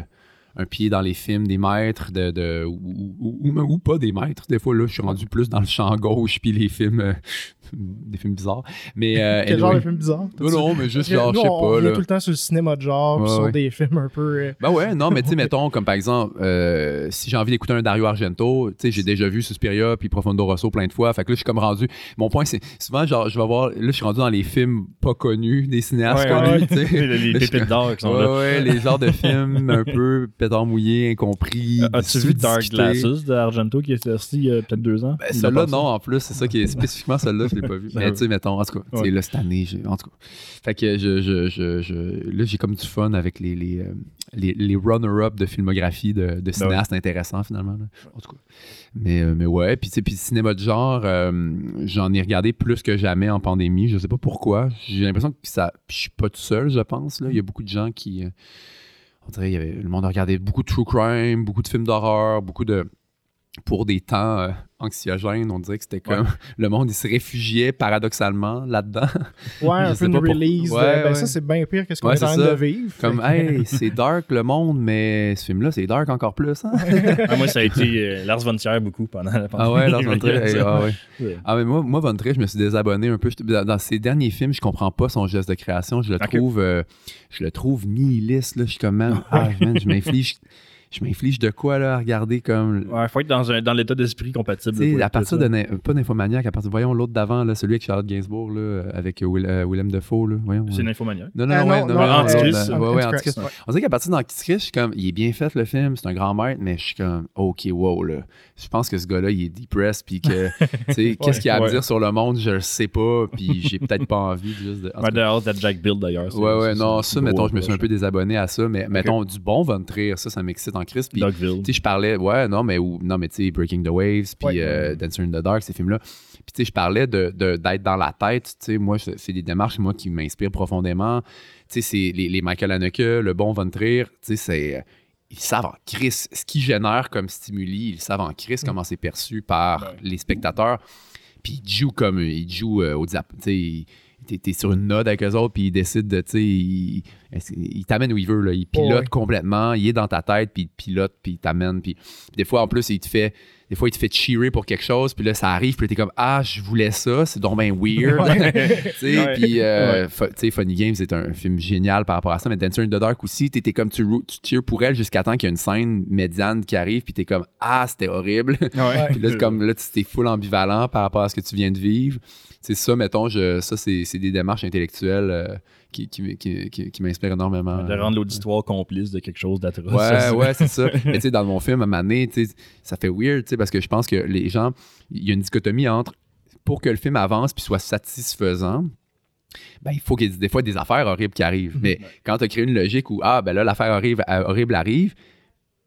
Speaker 2: un pied dans les films des maîtres, de, de- ou, ou- ou- ou pas des maîtres. Des fois, là, je suis rendu plus dans le champ gauche, puis les films, euh, des films bizarres. Mais, euh,
Speaker 3: Quel genre de
Speaker 2: anyway.
Speaker 3: film bizarre?
Speaker 2: Non, non, mais juste, genre,
Speaker 3: Nous,
Speaker 2: je sais
Speaker 3: on
Speaker 2: pas,
Speaker 3: revient
Speaker 2: là.
Speaker 3: tout le temps sur le cinéma de genre, puis sur
Speaker 2: ouais.
Speaker 3: des films un peu. euh,
Speaker 2: Ben ouais, non, mais tu sais, mettons, comme par exemple, euh, si j'ai envie d'écouter un Dario Argento, tu sais, j'ai déjà vu Suspiria puis Profondo Rosso plein de fois. Fait que là, je suis comme rendu. Mon point, c'est souvent, genre, je vais voir. Là, je suis rendu dans les films pas connus, des cinéastes
Speaker 1: Ouais,
Speaker 2: connus,
Speaker 1: ouais.
Speaker 2: tu sais.
Speaker 1: les, pépites d'or qui sont là.
Speaker 2: ouais, les genres de films un peu pétard mouillé, incompris.
Speaker 1: Euh, As-tu vu Dark. Glasses d'Argento qui est sorti il y a peut-être deux ans?
Speaker 2: Ben,
Speaker 1: Il
Speaker 2: celui-là, non, en plus, c'est ça qui est spécifiquement celui-là, je l'ai pas vu.
Speaker 1: Ben
Speaker 2: Mais tu sais, mettons, en tout cas,
Speaker 1: Ouais.
Speaker 2: là, cette année, en tout cas. Fait que je, je, je, je- là, j'ai comme du fun avec les, les, euh, les, les runner-up de filmographie de,
Speaker 1: Ben
Speaker 2: de cinéastes intéressants, finalement. là. En tout cas. Mais, euh, mais ouais, puis puis cinéma de genre, euh, j'en ai regardé plus que jamais en pandémie. Je sais pas pourquoi. J'ai l'impression que ça. Je suis pas tout seul, je pense. Là. Il y a beaucoup de gens qui. euh, on il y avait le monde a regardé beaucoup de true crime, beaucoup de films d'horreur, beaucoup de pour des temps euh, anxiogènes, on dirait que c'était comme le monde il se réfugiait paradoxalement là-dedans.
Speaker 3: Ouais, un
Speaker 2: Je
Speaker 3: peu une
Speaker 2: pour-
Speaker 3: release. de-
Speaker 2: Ouais,
Speaker 3: ben,
Speaker 2: ouais.
Speaker 3: Ça, c'est bien pire que ce qu'on
Speaker 2: Ouais,
Speaker 3: est en train de vivre.
Speaker 2: Comme hey, c'est dark le monde, mais ce film-là c'est dark encore plus. Hein?
Speaker 1: Ah, moi, ça a été euh, Lars von Trier beaucoup pendant la pandémie.
Speaker 2: ah ouais, Lars von Trier, hey, ah ouais.
Speaker 1: Ouais.
Speaker 2: Ah mais moi, moi Von Trier, je me suis désabonné un peu. Je- Dans, ses derniers films, je comprends pas son geste de création. Je le trouve, euh, je le trouve nihiliste. Là. Je suis comme, man, ah, man, je m'inflige, je m'inflige de quoi là à regarder comme.
Speaker 1: Ouais, faut être dans, un, dans l'état d'esprit compatible.
Speaker 2: Tu sais,
Speaker 1: pour
Speaker 2: à partir de pas d'infomaniac, à partir voyons l'autre d'avant là, celui avec Charlotte Gainsbourg là, avec euh, Will- euh, Willem Dafoe là, voyons.
Speaker 1: C'est
Speaker 2: ouais.
Speaker 1: Nymphomaniac.
Speaker 2: Non non non, ouais,
Speaker 3: non,
Speaker 2: non,
Speaker 3: non,
Speaker 2: non, non,
Speaker 1: Antichrist.
Speaker 2: non, ouais, ouais,
Speaker 3: Antichrist.
Speaker 2: On dirait qu'à partir d'Antichrist, je suis comme, il est bien fait le film, c'est un grand maître, mais je suis comme, ok, wow là. Je pense que ce gars-là, il est depressed, puis que, tu sais, qu'est-ce qu'il a à dire sur le monde, je le sais pas, puis j'ai peut-être pas envie juste de.
Speaker 1: that Jack Bill d'ailleurs.
Speaker 2: Ouais, ouais, non, ça, mettons, je me suis un peu désabonné à ça, mais mettons, du bon Von Trier, ça, ça m'excite en Christ. Puis,
Speaker 1: Dogville.
Speaker 2: sais, je parlais, ouais, non, mais, ou- non, mais tu sais, Breaking the Waves, puis
Speaker 3: Ouais.
Speaker 2: euh, Dancer in the Dark, ces films-là. Puis, tu sais, je parlais de, de- d'être dans la tête, tu sais, moi, c'est des démarches, moi, qui m'inspirent profondément. Tu sais, c'est les, les Michael Haneke, le bon Von Trier, tu sais, c'est. Ils savent en crise ce qui génère comme stimuli, ils savent en crise comment c'est perçu par
Speaker 1: Ouais.
Speaker 2: les spectateurs. Puis ils jouent comme ils jouent euh, au diap. Tu sais, ils- t'es, sur une note avec eux autres, puis ils décident de, tu sais, ils, ils t'amènent où ils veulent, là. Pilotent
Speaker 3: Oh, ouais.
Speaker 2: complètement, il est dans ta tête, puis il te pilote, puis il t'amène, puis puis des fois, en plus, il te fait, des fois, il te fait cheerer pour quelque chose, puis là, ça arrive, puis t'es comme, ah, je voulais ça, c'est donc bien weird. tu sais,
Speaker 1: Ouais.
Speaker 2: puis, euh,
Speaker 1: Ouais.
Speaker 2: Funny Games, c'est un film génial par rapport à ça, mais Dancer in the Dark aussi, t'étais comme, tu, tu cheers pour elle jusqu'à temps qu'il y a une scène médiane qui arrive, puis t'es comme, ah, c'était horrible.
Speaker 1: Ouais.
Speaker 2: Puis là, c'est comme, là, tu t'es full ambivalent par rapport à ce que tu viens de vivre. C'est ça, mettons, je, ça, c'est c'est des démarches intellectuelles euh, qui, qui, qui, qui- qui m'inspirent énormément.
Speaker 1: De rendre l'auditoire complice de quelque chose d'atroce.
Speaker 2: Ouais, ouais, c'est ça. Mais tu sais, dans mon film, à Mané, tu sais, ça fait weird, tu sais, parce que je pense que les gens, il y a une dichotomie entre pour que le film avance puis soit satisfaisant, ben, il faut qu'il y ait des fois des affaires horribles qui arrivent.
Speaker 3: Mhm.
Speaker 2: Mais quand tu as créé une logique où, ah, ben là, l'affaire horrible, euh, horrible arrive,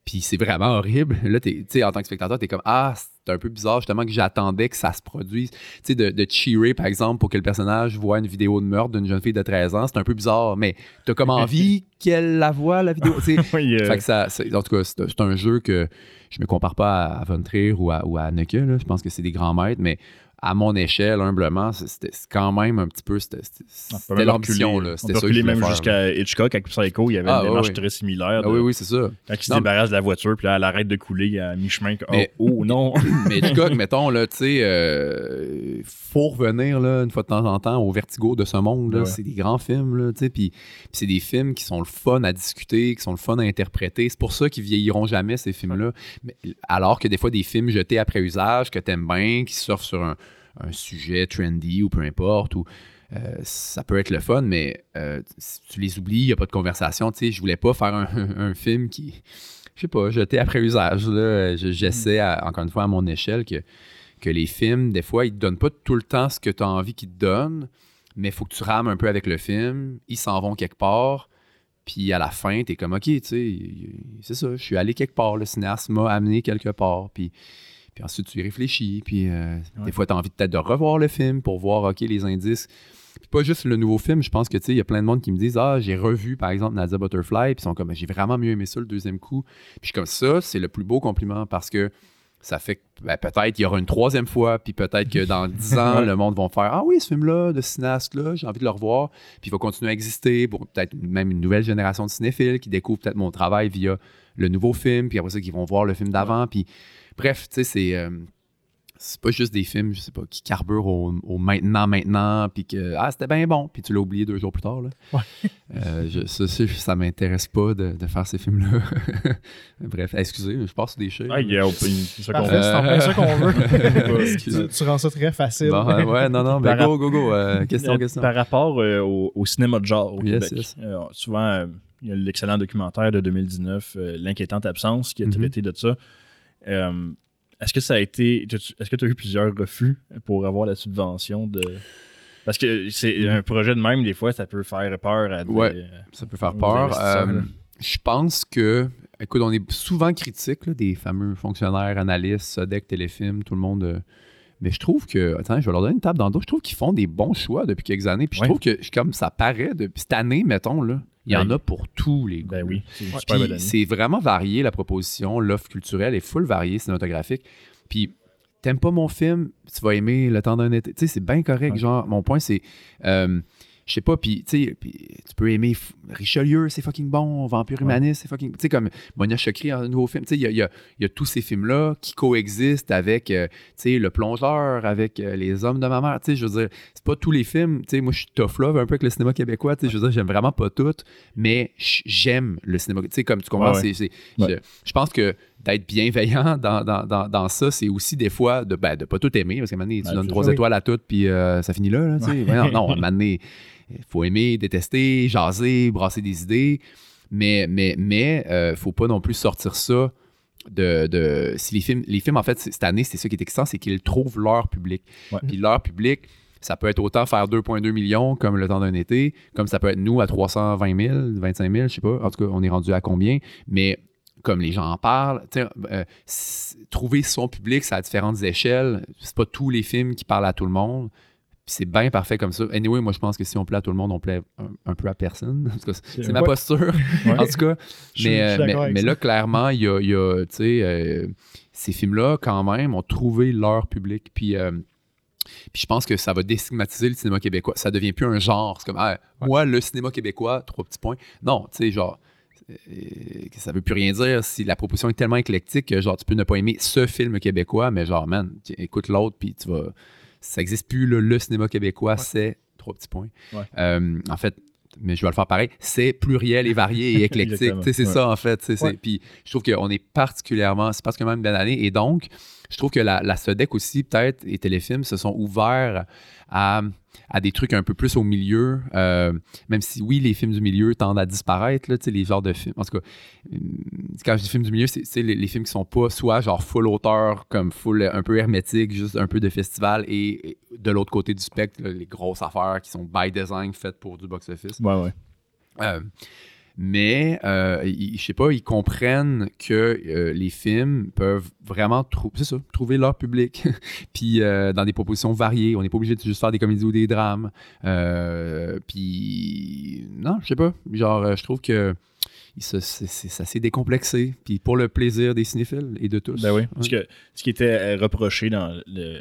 Speaker 2: puis c'est vraiment horrible, là, tu sais, en tant que spectateur, tu es comme, ah, c'est un peu bizarre, justement, que j'attendais que ça se produise. Tu sais, de, de cheerer, par exemple, pour que le personnage voit une vidéo de meurtre d'une jeune fille de 13 ans, c'est un peu bizarre, mais tu as comme envie qu'elle la voit, la vidéo.
Speaker 1: Oui, euh,
Speaker 2: Fait que ça, c'est- en tout cas, c'est un jeu que je me compare pas à, Von Trier ou à, ou à Haneke, là. Je pense que c'est des grands maîtres, mais à mon échelle, humblement, c'était quand même un petit peu. C'était
Speaker 1: même
Speaker 2: l'ambition, C'était ça
Speaker 1: reculer même jusqu'à Hitchcock avec Psycho, il y avait
Speaker 2: Ah,
Speaker 1: une démarche très similaire.
Speaker 2: Ah oui, oui, c'est ça.
Speaker 1: Quand il se débarrasse de la voiture, puis là, elle arrête de couler à mi-chemin. Oh, oh, non!
Speaker 2: Mais Hitchcock, mettons, là, tu sais, euh, faut revenir, là, une fois de temps en temps, au vertigo de ce monde, là.
Speaker 1: Ouais.
Speaker 2: C'est des grands films, là, tu sais, puis puis c'est des films qui sont le fun à discuter, qui sont le fun à interpréter. C'est pour ça qu'ils vieilliront jamais, ces films-là. Alors que des fois, des films jetés après usage, que t'aimes bien, qui surfent sur un, un sujet trendy ou peu importe, ou... euh, ça peut être le fun, mais euh, tu les oublies, il n'y a pas de conversation. Tu sais, je voulais pas faire un, film qui, je sais pas, jeté après usage. là. Je- J'essaie, encore une fois, à mon échelle, que, que les films, des fois, ils te donnent pas tout le temps ce que tu as envie qu'ils te donnent, mais il faut que tu rames un peu avec le film. Ils s'en vont quelque part. Puis à la fin, tu es comme, OK, tu sais, c'est ça, je suis allé quelque part. Le cinéaste m'a amené quelque part. Puis, puis ensuite, tu y réfléchis. Puis euh,
Speaker 1: Ouais.
Speaker 2: des fois, tu as envie peut-être de revoir le film pour voir, OK, les indices. Puis pas juste le nouveau film, je pense que, tu sais, il y a plein de monde qui me disent, ah, j'ai revu, par exemple, Nadia Butterfly. Puis ils sont comme, j'ai vraiment mieux aimé ça le deuxième coup. Puis je suis comme ça, c'est le plus beau compliment parce que ça fait que ben, peut-être il y aura une troisième fois, puis peut-être que dans dix ans, le monde va faire Ah oui, ce film-là, de cinéaste-là, j'ai envie de le revoir. Puis il va continuer à exister pour peut-être même une nouvelle génération de cinéphiles qui découvrent peut-être mon travail via le nouveau film, puis après ça, qui vont voir le film d'avant. Puis bref, tu sais, c'est. euh, c'est pas juste des films, je sais pas, qui carburent au, au maintenant, maintenant, puis que ah, c'était bien bon, puis tu l'as oublié deux jours plus tard. Là.
Speaker 3: Ouais.
Speaker 2: Euh, je- ça, ça, ça m'intéresse pas de, de faire ces films-là. Bref, excusez, je passe sur des choses.
Speaker 1: Ah, il y a c'est ça qu'on
Speaker 3: ça veut.
Speaker 2: Excusez.
Speaker 3: tu, tu rends ça très facile.
Speaker 2: Bon, euh, ouais, non, non, mais
Speaker 1: Par
Speaker 2: go, go, go. euh, question,
Speaker 1: Euh,
Speaker 2: question.
Speaker 1: Par rapport euh, au, au cinéma de genre au
Speaker 2: Yes,
Speaker 1: Québec,
Speaker 2: yes.
Speaker 1: euh, souvent, euh, il y a l'excellent documentaire de 2019, euh, L'inquiétante absence, qui a
Speaker 2: Mhm.
Speaker 1: traité de ça. Euh, est-ce que ça a été. Est-ce que tu as eu plusieurs refus pour avoir la subvention de. Parce que c'est un projet de même, des fois, ça peut faire peur à des-
Speaker 2: Ouais. Ça peut faire
Speaker 1: Aux
Speaker 2: peur. Euh, je pense que, écoute, on est souvent critique là, des fameux fonctionnaires, analystes, Sodec, Téléfilm, tout le monde. euh, mais je trouve que, attends, je vais leur donner une table dans le dos. Je trouve qu'ils font des bons choix depuis quelques années. Puis je
Speaker 1: Ouais.
Speaker 2: trouve que, comme ça paraît, depuis cette année, mettons, là, il y en a pour tous les goûts.
Speaker 1: Ben oui, c'est
Speaker 2: vraiment varié la proposition, l'offre culturelle est full variée cinématographique. Puis t'aimes pas mon film, tu vas aimer Le temps d'un été. Tu sais, c'est bien correct.
Speaker 1: Ouais.
Speaker 2: Genre, mon point, c'est. euh, je sais pas, puis tu sais, tu peux aimer Richelieu, c'est fucking bon, Vampire Humaniste, c'est fucking. Tu sais, comme Monia Chokri en nouveau film. Tu sais, il y a, y a- il y a tous ces films-là qui coexistent avec, euh, tu sais, Le Plongeur, avec euh, Les Hommes de ma mère. Tu sais, je veux dire, c'est pas tous les films. Tu sais, moi, je suis tough love un peu avec le cinéma québécois. Tu sais, je veux dire, j'aime vraiment pas tout, mais j'aime le cinéma. Tu sais, comme tu comprends,
Speaker 1: Ouais,
Speaker 2: c'est-
Speaker 1: Ouais.
Speaker 2: je, pense que d'être bienveillant dans, dans, dans, dans ça, c'est aussi des fois de ben, de pas tout aimer, parce qu'à un moment donné, tu
Speaker 1: Ben,
Speaker 2: donnes trois
Speaker 3: oui.
Speaker 2: étoiles à tout, puis euh, ça finit là. là, tu sais. Ouais, non, non, à un moment donné, il faut aimer, détester, jaser, brasser des idées, mais mais mais euh, faut pas non plus sortir ça de, de si les films les films en fait cette année c'est ça qui est excitant c'est qu'ils trouvent leur public.
Speaker 1: Ouais.
Speaker 2: puis leur public ça peut être autant faire 2,2 millions comme le temps d'un été comme ça peut être nous à 320 000 25 000 je sais pas. En tout cas on est rendu à combien. Mais comme les gens en parlent euh, trouver son public c'est à différentes échelles. C'est pas tous les films qui parlent à tout le monde Puis c'est bien parfait comme ça. Anyway, moi, je pense que si on plaît à tout le monde, on plaît un, un peu à personne. C'est ma posture.
Speaker 1: Ouais.
Speaker 2: en tout cas, mais, euh, mais, là, clairement, il y a, y a, tu sais, euh, ces films-là, quand même, ont trouvé leur public. Puis, euh, puis je pense que ça va déstigmatiser le cinéma québécois. Ça devient plus un genre. C'est comme, ah, moi, le cinéma québécois, trois petits points. Non, tu sais, genre, euh, que ça veut plus rien dire si la proposition est tellement éclectique que, genre, tu peux ne pas aimer ce film québécois, mais genre, man, écoute l'autre, puis tu vas. Ça n'existe plus, là, le cinéma québécois, c'est trois petits points.
Speaker 1: Ouais.
Speaker 2: Euh, en fait, mais je vais le faire pareil, c'est pluriel et varié et éclectique. C'est
Speaker 1: Ouais.
Speaker 2: ça, en fait. Puis je trouve qu'on est particulièrement, c'est particulièrement une belle année. Et donc, je trouve que la, la SODEC aussi, peut-être, et Téléfilm se sont ouverts à. À des trucs un peu plus au milieu, euh, même si oui, les films du milieu tendent à disparaître, là, les genres de films. En tout cas, euh, quand je dis films du milieu, c'est les, les, films qui sont pas soit genre full auteur, comme full un peu hermétique, juste un peu de festival, et, de l'autre côté du spectre, les grosses affaires qui sont by design faites pour du box-office.
Speaker 1: Ouais, ouais.
Speaker 2: Euh, mais euh, je sais pas, ils comprennent que euh, les films peuvent vraiment trouver leur public, puis euh, dans des propositions variées. On n'est pas obligé de juste faire des comédies ou des drames. puis non, je sais pas, genre je trouve que c'est assez décomplexé, puis pour le plaisir des cinéphiles et de tous.
Speaker 1: Ben oui, parce que ce qui était reproché dans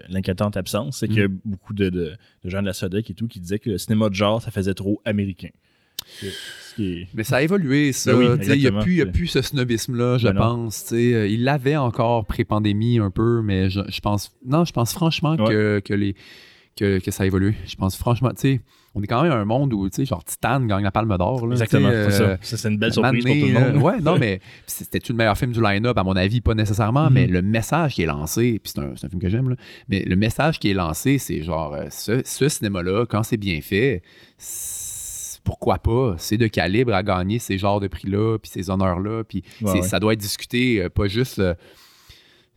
Speaker 1: l'inquiétante absence, c'est que mm. beaucoup de, de, gens de la SODEC et tout qui disaient que le cinéma de genre, ça faisait trop américain.
Speaker 2: Mais ça a évolué, ça. Ben il n'y a, plus ce snobisme-là, je ben pense. Il l'avait encore pré-pandémie un peu, mais je, pense. Non, je pense franchement que, que, les, que, ça a évolué. Je pense franchement, tu sais, on est quand même un monde où, tu sais, genre Titan gagne la Palme d'Or.
Speaker 1: Exactement, c'est ça. Euh, c'est une belle surprise pour tout le monde.
Speaker 2: ouais, non, mais c'était le meilleur film du line-up, à mon avis, pas nécessairement, mais mhm. le message qui est lancé, puis c'est un, un, film que j'aime, mais le message qui est lancé, c'est genre, euh, ce, ce cinéma-là, quand c'est bien fait, pourquoi pas? C'est de calibre à gagner ces genres de prix-là, puis ces honneurs-là. Puis ça doit être discuté, euh, pas juste. Euh,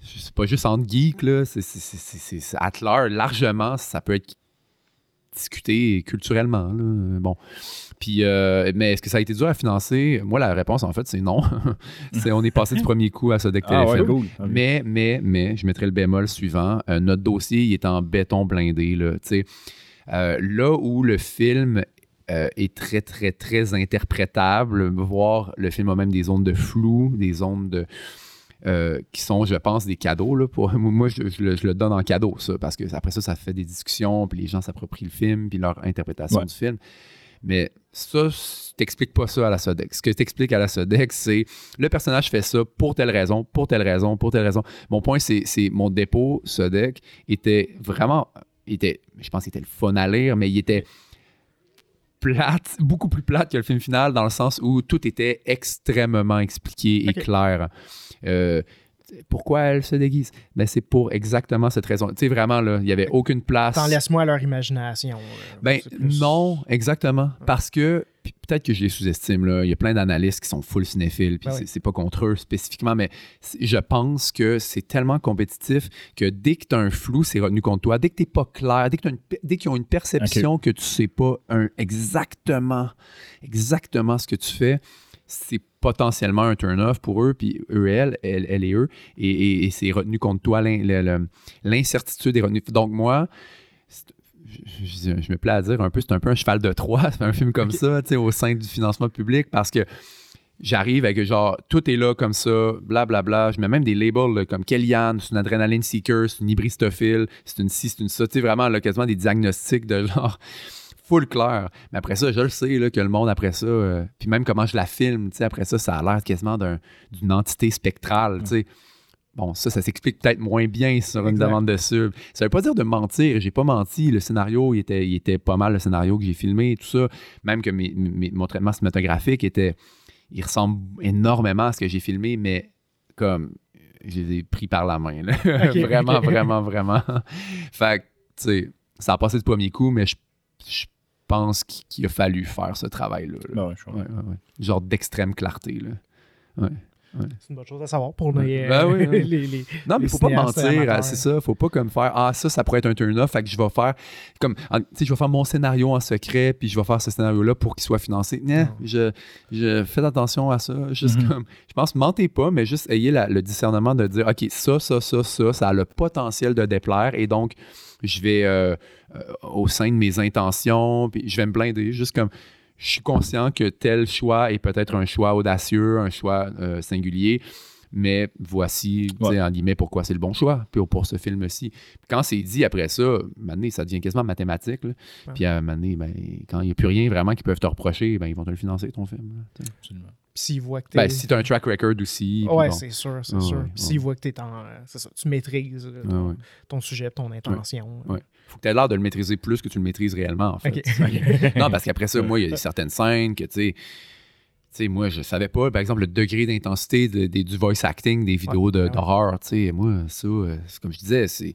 Speaker 2: c'est pas juste entre geeks, là. C'est at large, largement, ça peut être discuté culturellement. Bon. Puis, euh, mais est-ce que ça a été dur à financer? Moi, la réponse, en fait, c'est non. c'est, on est passé du premier coup à ce deck ah, Mais, mais, mais, je mettrai le bémol suivant. notre dossier, il est en béton blindé. Là, là où le film euh, est très, très, très interprétable, voire le film a même des zones de flou, des zones de. Euh, qui sont, je pense, des cadeaux. Là, pour, moi, je, le, donne en cadeau, ça, parce que après ça, ça fait des discussions, puis les gens s'approprient le film, puis leur interprétation du film. Mais ça, t'expliques pas ça à la Sodex. Ce que t'expliques à la Sodex, c'est le personnage fait ça pour telle raison, pour telle raison, pour telle raison. Mon point, c'est mon dépôt Sodex était vraiment, était, je pense qu'il était le fun à lire, mais il était plate, beaucoup plus plate que le film final, dans le sens où tout était extrêmement expliqué et clair. Euh, pourquoi elle se déguise? Ben, c'est pour exactement cette raison. Tu sais, vraiment, là, il n'y avait aucune place.
Speaker 3: T'en laisse-moi à leur imagination.
Speaker 2: ben, non, exactement. Parce que peut-être que je les sous-estime. Là. Il y a plein d'analystes qui sont full cinéphiles, puis ben c'est pas contre eux spécifiquement, mais je pense que c'est tellement compétitif que dès que tu as un flou, c'est retenu contre toi. Dès que tu pas clair, dès qu'ils ont une perception que tu sais pas un, exactement, exactement ce que tu fais, c'est potentiellement un turn-off pour eux, puis eux, elle, elle, et eux, et, c'est retenu contre toi. L'incertitude est retenue. Donc, moi, je, me plais à dire un peu, c'est un peu un cheval de Troie, un film comme ça, tu sais, au sein du financement public, parce que j'arrive avec genre, tout est là comme ça, blablabla. Bla, bla. Je mets même des labels comme Kellyanne, c'est une adrénaline seeker, c'est une hybristophile, c'est une ci, c'est une ça, tu sais, vraiment, là, quasiment des diagnostics de genre full clair. Mais après ça, je le sais là, que le monde, après ça, euh, puis même comment je la filme, après ça, ça a l'air quasiment d'une entité spectrale. sais. Bon, ça, ça s'explique peut-être moins bien sur une demande de sub. Ça veut pas dire de mentir. J'ai pas menti. Le scénario, il était, il était pas mal le scénario que j'ai filmé et tout ça. Même que mes, mon traitement cinématographique était. Il ressemble énormément à ce que j'ai filmé, mais comme je les ai pris par la main. vraiment, vraiment, vraiment. fait que, tu sais, ça a passé du premier coup, mais je, je pense qu'il a fallu faire ce travail-là.
Speaker 1: Ben
Speaker 2: Genre d'extrême clarté. Là.
Speaker 3: C'est une bonne chose à savoir pour les, ben
Speaker 2: les, Non, mais il faut pas mentir, c'est ça. faut pas comme faire Ah, ça, ça pourrait être un turn-off, fait que je vais faire comme je vais faire mon scénario en secret, puis je vais faire ce scénario-là pour qu'il soit financé. Non, je, je fais attention à ça. Juste mm-hmm. comme je pense, mentez pas, mais juste ayez le discernement de dire OK, ça, ça, ça, ça, ça a le potentiel de déplaire et donc je vais euh, euh, au sein de mes intentions, puis je vais me blinder, juste comme je suis conscient que tel choix est peut-être un choix audacieux, un choix euh, singulier, mais voici, ouais. en guillemets, pourquoi c'est le bon choix pour, pour ce film-ci. Quand c'est dit après ça, maintenant, ça devient quasiment mathématique. Puis à un moment ben, quand il n'y a plus rien vraiment qu'ils peuvent te reprocher, ben, ils vont te le financer, ton film.
Speaker 3: Absolument. S'ils voient que
Speaker 2: ben, si tu as un track record aussi.
Speaker 3: Ouais, c'est sûr, c'est sûr. S'ils voient que es en, ça, tu maîtrises ton, sujet, ton intention.
Speaker 2: Ouais faut que tu aies l'air de le maîtriser plus que tu le maîtrises réellement, en fait. non, parce qu'après ça, moi, il y a certaines scènes que, tu sais, tu sais, moi, je savais pas, par exemple, le degré d'intensité du voice acting des vidéos d'horreur. tu sais, moi, ça, euh, comme je disais, c'est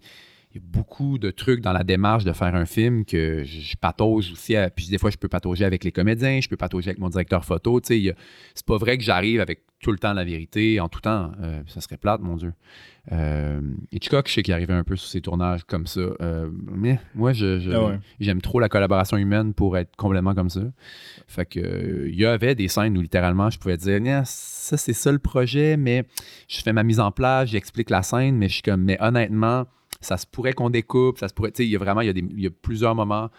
Speaker 2: il y a beaucoup de trucs dans la démarche de faire un film que je, je patauge aussi. à- puis des fois, je peux patauger avec les comédiens, je peux patauger avec mon directeur photo. C'est pas vrai que j'arrive avec tout le temps la vérité, en tout temps. Euh, ça serait plate, mon Dieu. Euh, Hitchcock, je sais qu'il arrivait un peu sur ses tournages comme ça. Euh, mais moi, je, je-
Speaker 1: Ah ouais.
Speaker 2: j'aime trop la collaboration humaine pour être complètement comme ça. Fait que il y avait des scènes où littéralement je pouvais dire ça c'est ça le projet, mais je fais ma mise en place, j'explique la scène, mais je suis comme mais honnêtement, ça se pourrait qu'on découpe, ça se pourrait. Tu sais, il y a vraiment il y a, des, il y a plusieurs moments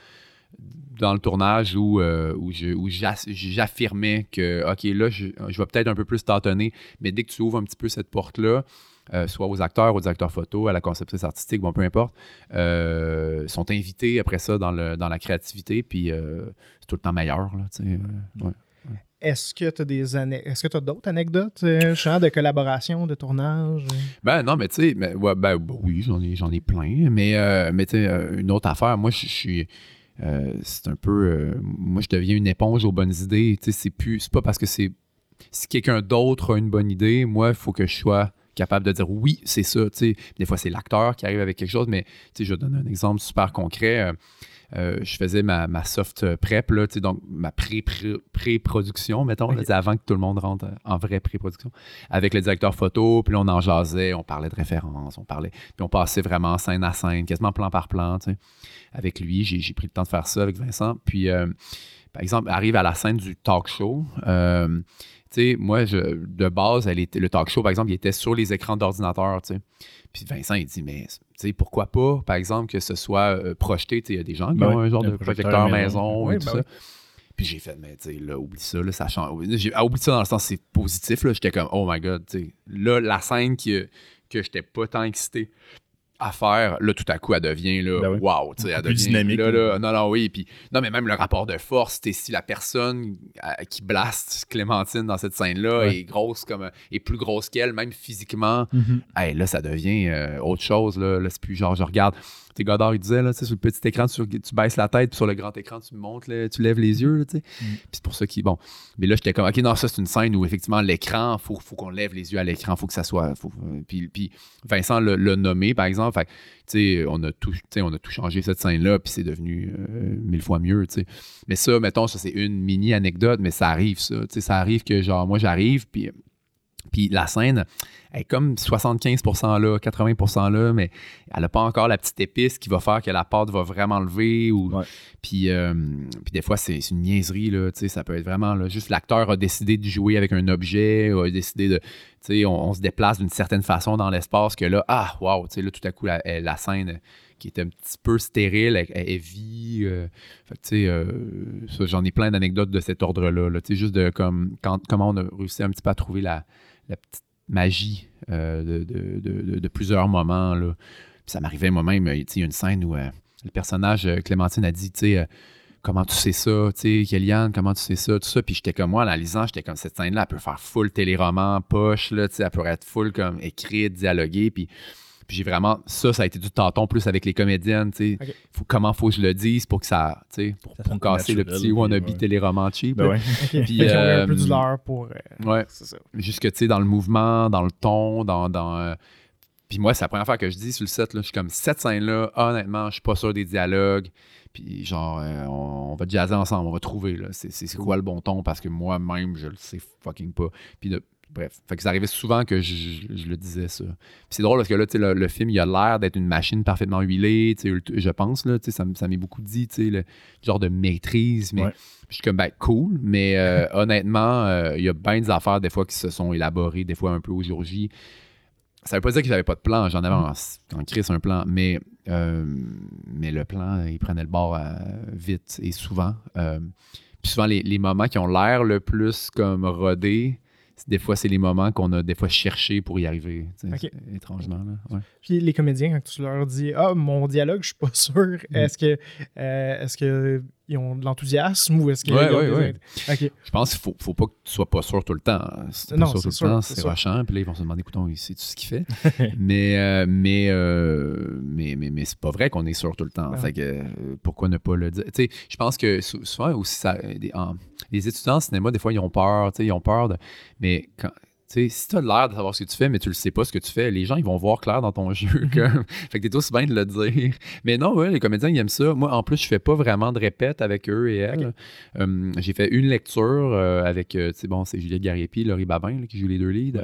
Speaker 2: dans le tournage où, euh, où je- où j'ass- j'affirmais que OK, là, je, je vais peut-être un peu plus tâtonner, mais dès que tu ouvres un petit peu cette porte-là, euh, soit aux acteurs, aux directeurs photo, à la conceptrice artistique, bon, peu importe, euh, sont invités après ça dans, le, dans la créativité, puis c'est tout le temps meilleur. Là, ouais.
Speaker 3: Est-ce que tu as des Est-ce que tu d'autres anecdotes, Jean, de collaboration, de tournage?
Speaker 2: Ben non, mais tu sais, ouais, ben, bah oui, j'en ai, j'en ai plein, mais, mais tu sais, une autre affaire, moi, je suis. Euh, c'est un peu. euh, moi, je deviens une éponge aux bonnes idées. C'est plus. C'est pas parce que c'est. Si quelqu'un d'autre a une bonne idée, moi, il faut que je sois capable de dire oui, c'est ça. Tu sais, des fois, c'est l'acteur qui arrive avec quelque chose, mais je donne un exemple super concret. Euh, euh, je faisais ma, ma soft prep, là, donc ma pré- pré- pré-production, mettons, là, avant que tout le monde rentre en vraie pré-production, avec le directeur photo, puis là, on en jasait, on parlait de références, on parlait, puis on passait vraiment scène à scène, quasiment plan par plan. Avec lui, j'ai pris le temps de faire ça avec Vincent. Puis, euh, par exemple, arrive à la scène du talk show. euh, sais, moi, je, de base, elle était, le talk show, par exemple, il était sur les écrans d'ordinateur, tu sais. Puis Vincent, il dit, mais tu sais, pourquoi pas, par exemple, que ce soit euh, projeté, tu sais, il y a des gens qui
Speaker 1: Ben
Speaker 2: ont
Speaker 1: oui,
Speaker 2: un genre de
Speaker 1: projecteur
Speaker 2: projecteur
Speaker 1: maison.
Speaker 2: maison,
Speaker 3: Oui,
Speaker 2: et tout
Speaker 3: ben
Speaker 2: ça.
Speaker 3: oui.
Speaker 2: Puis j'ai fait, mais tu sais, là, oublie ça, là, ça change. J'ai ah, oublie ça dans le sens, c'est positif, là. J'étais comme, oh my god, tu sais. Là, la scène qui, que j'étais pas tant excité à faire, là, tout à coup, elle devient, là,
Speaker 1: Ben oui.
Speaker 2: wow, tu sais, elle
Speaker 1: Plus
Speaker 2: devient,
Speaker 1: dynamique,
Speaker 2: Là,
Speaker 1: là.
Speaker 2: non, non, oui, puis, non, mais même le rapport de force, sais, si la personne euh, qui blaste Clémentine dans cette scène-là
Speaker 1: Ouais.
Speaker 2: est grosse comme, est plus grosse qu'elle, même physiquement,
Speaker 1: Mhm.
Speaker 2: Hey, là, ça devient euh, autre chose. Là, Là, c'est plus genre, je regarde. Sais, Godard, il disait, là, sur le petit écran, tu, tu baisses la tête, puis sur le grand écran, tu montes, là, tu lèves les yeux. Là.
Speaker 1: Mm.
Speaker 2: Puis c'est pour ça qu'il. Bon. Mais là, j'étais comme, OK, non, ça, c'est une scène où, effectivement, l'écran, il faut, faut qu'on lève les yeux à l'écran, faut que ça soit. faut- puis, puis Vincent l'a nommé, par exemple. Fait que, tu sais, on, a tout- on a tout changé cette scène-là, puis c'est devenu euh, mille fois mieux. tu sais. Mais ça, mettons, ça, c'est une mini anecdote, mais ça arrive, ça. Ça arrive que, genre, moi, j'arrive, puis. Puis la scène elle est comme 75% là, 80% là, mais elle n'a pas encore la petite épice qui va faire que la pâte va vraiment lever. Ou...
Speaker 1: Ouais.
Speaker 2: Puis, euh, puis des fois, c'est une niaiserie. Là, tu sais, ça peut être vraiment là, juste l'acteur a décidé de jouer avec un objet, ou a décidé de. tu sais, On, on se déplace d'une certaine façon dans l'espace que là, ah, wow, tu sais, là, tout à coup, la, scène qui était un petit peu stérile, elle, elle vit. euh, euh, ça, j'en ai plein d'anecdotes de cet ordre-là. là, tu sais, juste de comme, quand, comment on a réussi un petit peu à trouver la petite magie euh, de, plusieurs moments. Ça m'arrivait moi-même, euh, il y a une scène où euh, le personnage, Clémentine, a dit, tu sais, comment tu sais ça, tu sais, comment tu sais ça, tout ça. Puis j'étais comme moi, en la lisant, j'étais comme, cette scène-là, elle peut faire full téléroman, poche, là, elle pourrait être full comme écrite, dialoguée. Puis j'ai vraiment, ça, ça a été du tâton plus avec les comédiennes, tu sais. Faut, comment faut que je le dise pour que ça, tu sais, pour,
Speaker 1: Ça
Speaker 2: pour casser le petit wannabe
Speaker 1: ouais.
Speaker 2: téléroman cheap.
Speaker 1: Ben ouais.
Speaker 2: Puis,
Speaker 3: Fait qu'ils ont eu un peu
Speaker 2: euh,
Speaker 3: du leurre pour. euh,
Speaker 2: Ouais.
Speaker 3: C'est ça.
Speaker 2: jusque tu sais dans le mouvement, dans le ton, dans. dans euh, Puis moi, c'est la première fois que je dis sur le set, là, je suis comme cette scène-là, honnêtement, je suis pas sûr des dialogues. Puis genre, euh, on, on va jazzer ensemble, on va trouver là, c'est, c'est- c'est quoi le bon ton? Parce que moi-même, je le sais fucking pas. Puis de- bref, fait que ça arrivait souvent que je, je- je le disais ça. Puis c'est drôle parce que là, tu sais, le, le film, il a l'air d'être une machine parfaitement huilée, tu sais, ult- je pense, là, tu sais, ça, ça m'est beaucoup dit, tu sais, le genre de maîtrise, mais
Speaker 1: Ouais.
Speaker 2: je suis comme, ben, cool, mais euh, honnêtement, euh, il y a bien des affaires, des fois, qui se sont élaborées, des fois un peu au jour J. Ça veut pas dire que j'avais pas de plan, j'en avais en, en crise un plan, mais, euh, mais le plan, il prenait le bord vite et souvent. Puis souvent, les, les moments qui ont l'air le plus comme rodés, des fois, c'est les moments qu'on a des fois cherché pour y arriver, étrangement. Là. Ouais.
Speaker 3: Puis les comédiens, quand tu leur dis Ah, mon dialogue, je suis pas sûr,
Speaker 2: Mm.
Speaker 3: est-ce que euh, est-ce que ils ont de l'enthousiasme ou est-ce qu'ils
Speaker 2: Ouais, ouais, ouais. Je pense qu'il faut, faut pas que tu sois pas sûr tout le temps. Si t'es
Speaker 3: Non,
Speaker 2: pas sûr
Speaker 3: c'est
Speaker 2: tout
Speaker 3: sûr,
Speaker 2: le temps,
Speaker 3: c'est
Speaker 2: c'est rushant. Puis là, ils vont se demander, écoutons, il sait-tu ce qu'il fait? mais, euh, mais, euh, mais, mais, mais c'est pas vrai qu'on est sûr tout le temps. Fait que, euh, pourquoi ne pas le dire? Je pense que sou- souvent aussi, ça, en- les étudiants en cinéma, des fois, ils ont peur. tu sais, Ils ont peur de. Mais quand, si tu as l'air de savoir ce que tu fais, mais tu le sais pas ce que tu fais, les gens, ils vont voir clair dans ton jeu. Comme... fait que t'es aussi bien de le dire. Mais non, ouais, les comédiens, ils aiment ça. Moi, en plus, je fais pas vraiment de répète avec eux et elles. Euh, j'ai fait une lecture euh, avec, euh, tu sais, bon, c'est Juliette Gariepi, Laurie Babin, là, qui joue les deux leads.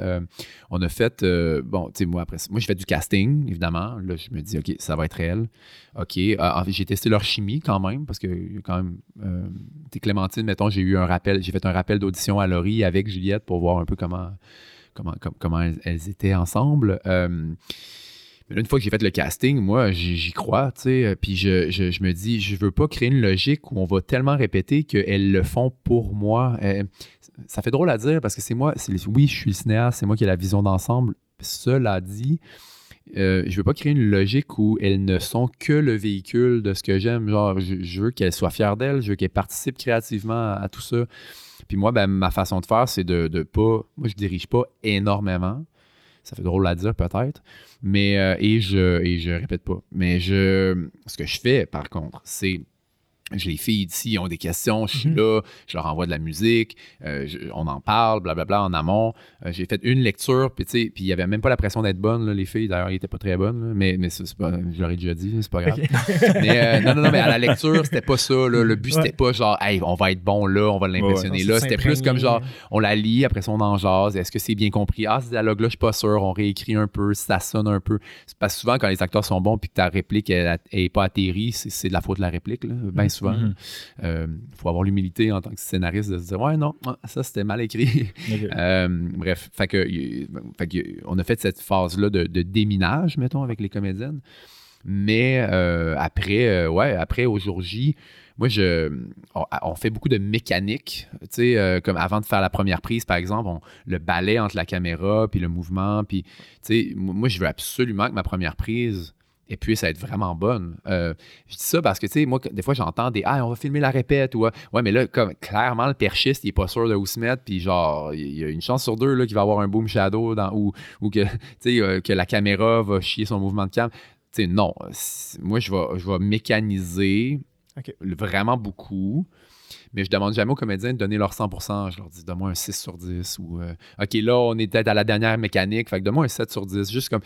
Speaker 2: on a fait, bon, tu sais, moi, après, moi, j'ai fait du casting, évidemment. Là, je me dis, OK, ça va être réel. OK. j'ai testé leur chimie quand même, parce que quand même, tu Clémentine, mettons, j'ai eu un rappel, j'ai fait un rappel d'audition à Laurie avec Juliette pour voir un peu comment comment, elles, étaient ensemble. Euh, mais une fois que j'ai fait le casting, moi, j'y crois, tu sais. Puis je, me dis, je veux pas créer une logique où on va tellement répéter qu'elles le font pour moi. Euh, ça fait drôle à dire parce que c'est moi, oui, je suis le cinéaste, c'est moi qui ai la vision d'ensemble. Cela dit, euh, je veux pas créer une logique où elles ne sont que le véhicule de ce que j'aime. Genre, je, veux qu'elles soient fières d'elles, je veux qu'elles participent créativement à tout ça. Puis moi, ben, ma façon de faire, c'est de, de pas. Moi, je dirige pas énormément. Ça fait drôle à dire peut-être. Mais euh, et je et je répète pas. Mais je ce que je fais, par contre, c'est les filles ici ont des questions, je suis mhm. là, je leur envoie de la musique, euh, on en parle, blablabla, en amont. Euh, j'ai fait une lecture, puis puis il n'y avait même pas la pression d'être bonne, les filles. D'ailleurs, ils n'étaient pas très bonnes, mais, mais c'est pas, je leur ai déjà dit, c'est pas grave. mais euh, non, non, non, mais à la lecture, c'était pas ça. le but, c'était pas genre, hey, on va être bon là, on va l'impressionner là. C'était plus comme genre, on la lit, après ça, on en jase. Est-ce que c'est bien compris? Ah, ce dialogue-là, je suis pas sûr. On réécrit un peu, ça sonne un peu. Parce que souvent, quand les acteurs sont bons, puis que ta réplique n'est pas atterrie, c'est de la faute de la réplique, là, bien mm. Souvent. Il mhm. euh, faut avoir l'humilité en tant que scénariste de se dire Ouais, non, ah, ça c'était mal écrit. Euh, bref, fait que, on a fait cette phase-là de, déminage, mettons, avec les comédiennes. Mais euh, après, ouais, après au jour J, moi, je, on, fait beaucoup de mécanique, tu sais, comme avant de faire la première prise, par exemple, le balai entre la caméra, puis le mouvement, puis, tu sais, moi, je veux absolument que ma première prise, et puis ça va être vraiment bonne. Euh, je dis ça parce que, tu sais, moi, des fois, j'entends des Ah, on va filmer la répète ou Ouais, mais là, comme clairement, le perchiste, il est pas sûr de où se mettre, puis genre, il y a une chance sur deux qu'il va avoir un boom shadow dans, ou, ou que, euh, que la caméra va chier son mouvement de cam. Tu sais, non. Moi, je vais, je vais mécaniser vraiment beaucoup. Mais je demande jamais aux comédiens de donner leur 100%. Je leur dis, donne-moi un 6 sur 10. Ou, euh, OK, là, on est peut-être à la dernière mécanique. Fait que donne-moi un 7 sur 10. Juste comme,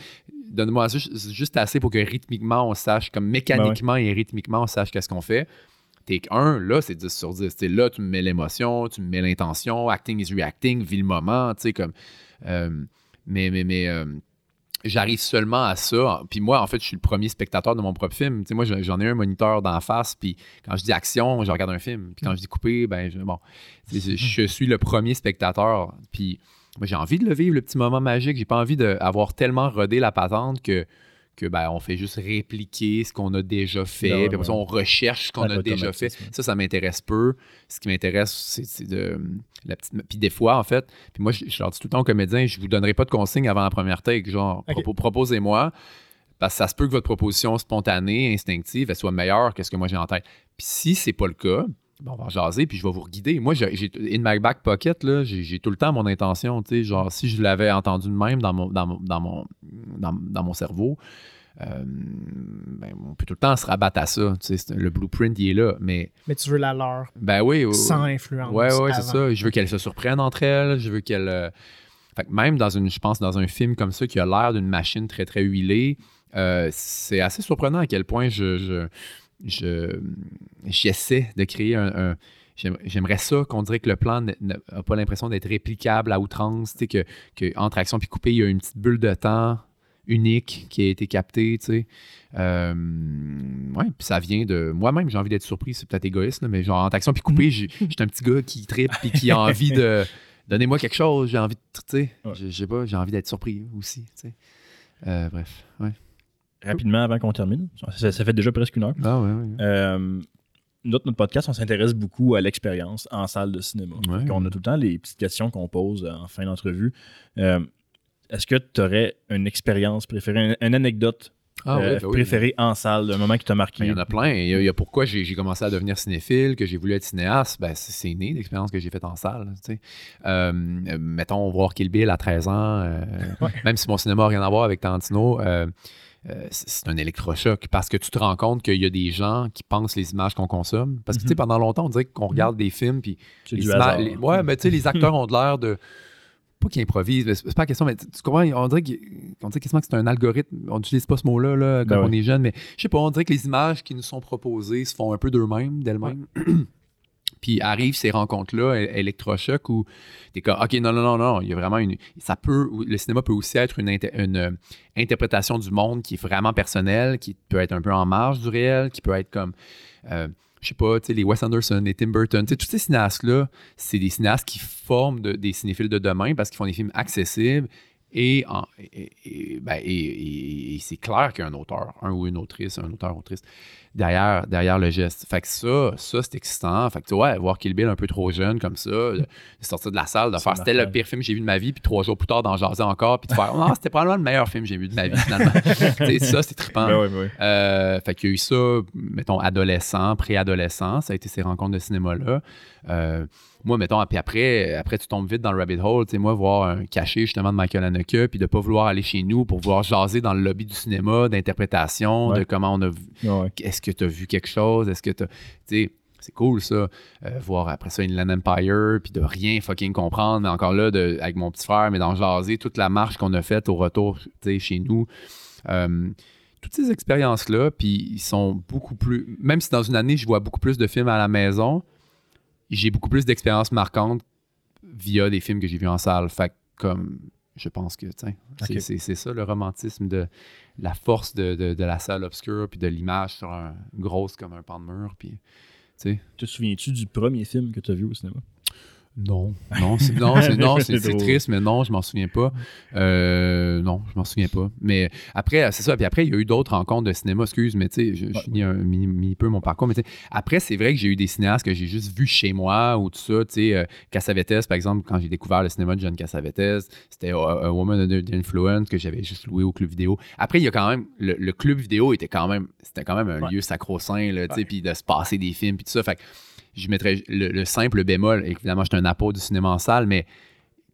Speaker 2: donne-moi juste, assez pour que rythmiquement, on sache, comme mécaniquement et rythmiquement, on sache qu'est-ce qu'on fait. Take 1, là, c'est 10 sur 10. T'sais, là, tu me mets l'émotion, tu me mets l'intention, acting is reacting, vis le moment, tu sais, comme. Euh, mais, mais, mais euh, j'arrive seulement à ça. Puis moi, en fait, je suis le premier spectateur de mon propre film. Tu sais, moi, j'en ai un moniteur d'en face, puis quand je dis action, je regarde un film. Puis quand je dis couper, ben, bon, je suis le premier spectateur. Puis j'ai envie de le vivre, le petit moment magique. J'ai pas envie d'avoir tellement rodé la patente que, que ben, on fait juste répliquer ce qu'on a déjà fait. puis après on recherche ce qu'on a déjà fait. Ça, ça m'intéresse peu. Ce qui m'intéresse, c'est de. La petite... Puis des fois, en fait, puis moi, je, leur dis tout le temps aux comédiens, je vous donnerai pas de consigne avant la première take. Genre, proposez-moi. Parce que ça se peut que votre proposition spontanée, instinctive, elle soit meilleure que ce que moi j'ai en tête. Puis si c'est pas le cas, Bon, on va jaser, puis je vais vous guider. Moi, j'ai in my back pocket, là, j'ai tout le temps mon intention, tu sais, genre, si je l'avais entendu de même dans mon, dans, mon, dans, mon cerveau, euh, ben, on peut tout le temps se rabattre à ça. Tu sais, le blueprint, il est là, mais...
Speaker 3: Mais tu veux la leur.
Speaker 2: Ben oui.
Speaker 3: Sans influence.
Speaker 2: Ouais, ouais, c'est ça. Je veux qu'elles se surprennent entre elles. Je veux qu'elles... Euh, fait que même dans une, je pense, dans un film comme ça qui a l'air d'une machine très, très huilée, euh, c'est assez surprenant à quel point je je, j'essaie de créer un, J'aimerais ça qu'on dirait que le plan n'a pas l'impression d'être réplicable à outrance, que, que entre action puis coupé, il y a une petite bulle de temps unique qui a été captée, tu sais. Euh, ouais, puis ça vient de moi-même, j'ai envie d'être surpris, c'est peut-être égoïste, mais genre entre action puis coupé, j'ai, j'étais un petit gars qui tripe puis qui a envie de donnez-moi quelque chose, j'ai envie de, tu sais, je sais pas, j'ai envie d'être surpris aussi, tu sais. Euh, bref, ouais
Speaker 1: rapidement avant qu'on termine. Ça, fait déjà presque une heure.
Speaker 2: Ah
Speaker 1: euh, notre, podcast, on s'intéresse beaucoup à l'expérience en salle de cinéma. On a tout le temps les petites questions qu'on pose en fin d'entrevue. Euh, est-ce que tu aurais une expérience préférée, une, anecdote ah euh, ben préférée en salle, un moment qui t'a marqué?
Speaker 2: Ben, il y en a plein. Il y a, pourquoi j'ai commencé à devenir cinéphile, que j'ai voulu être cinéaste. Ben, c'est né l'expérience que j'ai faite en salle. mettons, voir Kill Bill à 13 ans, même si mon cinéma n'a rien à voir avec Tantino, euh, c'est un électrochoc parce que tu te rends compte qu'il y a des gens qui pensent les images qu'on consomme. Parce que, tu sais, mhm. pendant longtemps, on dirait qu'on regarde des films, puis.
Speaker 1: Les,
Speaker 2: ouais, mais tu sais, les acteurs ont de l'air de pas qu'il improvise, mais c'est pas la question, mais tu comprends, on dirait, qu'il- on dirait quasiment que c'est un algorithme. On n'utilise pas ce mot-là là, quand
Speaker 1: Ben
Speaker 2: on
Speaker 1: ouais.
Speaker 2: est jeune, mais je sais pas, on dirait que les images qui nous sont proposées se font un peu d'eux-mêmes, d'elles-mêmes. Puis arrivent ces rencontres-là, é- électrochocs, où t'es comme, OK, non, non, non, non, il y a vraiment une. Ça peut. Le cinéma peut aussi être une, euh, interprétation du monde qui est vraiment personnelle, qui peut être un peu en marge du réel, qui peut être comme. euh, je sais pas, tu sais, les Wes Anderson, les Tim Burton, tous ces cinéastes-là, c'est des cinéastes qui forment de- des cinéphiles de demain parce qu'ils font des films accessibles et, en- et- et- ben, et- et- c'est clair qu'il y a un auteur, un ou une autrice, un auteur, autrice, derrière, derrière le geste. Fait que ça, ça c'est excitant. Fait que, tu vois, voir Kill Bill un peu trop jeune comme ça, de, sortir de la salle, de faire c'était le pire film que j'ai vu de ma vie, puis trois jours plus tard d'en jaser encore, puis de faire non, c'était probablement le meilleur film que j'ai vu de ma vie finalement. Ça, c'est trippant.
Speaker 1: Ben ben.
Speaker 2: Euh, fait qu'il y a eu ça, mettons, adolescent, préadolescent, ça a été ces rencontres de cinéma-là. Euh, moi, mettons, puis après, après, tu tombes vite dans le rabbit hole. Tu sais, moi, voir un cachet justement de Michael Haneke, puis de pas vouloir aller chez nous pour vouloir jaser dans le lobby du cinéma, d'interprétation,
Speaker 1: Ouais.
Speaker 2: de comment on a vu.
Speaker 1: Ouais.
Speaker 2: Est-ce que tu as vu quelque chose? Est-ce que tu Tu sais, c'est cool ça. Euh, voir après ça Inland Empire, puis de rien fucking comprendre. Mais encore là, de, avec mon petit frère, mais d'en jaser toute la marche qu'on a faite au retour tu sais, chez nous. Euh, toutes ces expériences-là, puis ils sont beaucoup plus. Même si dans une année, je vois beaucoup plus de films à la maison, j'ai beaucoup plus d'expériences marquantes via des films que j'ai vus en salle. Fait comme. Je pense que, tiens, c'est-
Speaker 1: Ok.
Speaker 2: c'est ça le romantisme de la force de, de- de la salle obscure, puis de l'image sur un grosse comme un pan de mur, puis.
Speaker 1: Te souviens-tu du premier film que tu as vu au cinéma?
Speaker 2: Non. Non, c'est non, c'est- non, c'est- triste, mais non, je m'en souviens pas. Euh, non, je m'en souviens pas. Mais après, c'est ça. Puis après, il y a eu d'autres rencontres de cinéma, excuse, mais tu sais, je, je finis un mini, mini peu mon parcours. Mais tu sais, après, c'est vrai que j'ai eu des cinéastes que j'ai juste vus chez moi ou tout ça. Tu sais, euh, Cassavetes, par exemple, quand j'ai découvert le cinéma de John Cassavetes, c'était euh, A Woman Under the Influence que j'avais juste loué au club vidéo. Après, il y a quand même, le, le club vidéo était quand même, c'était quand même un
Speaker 1: Ouais.
Speaker 2: lieu sacro-saint, là, tu sais, puis de se passer des films, puis tout ça. Fait que je mettrais le, le simple bémol. Évidemment, je suis un apôtre du cinéma en salle, mais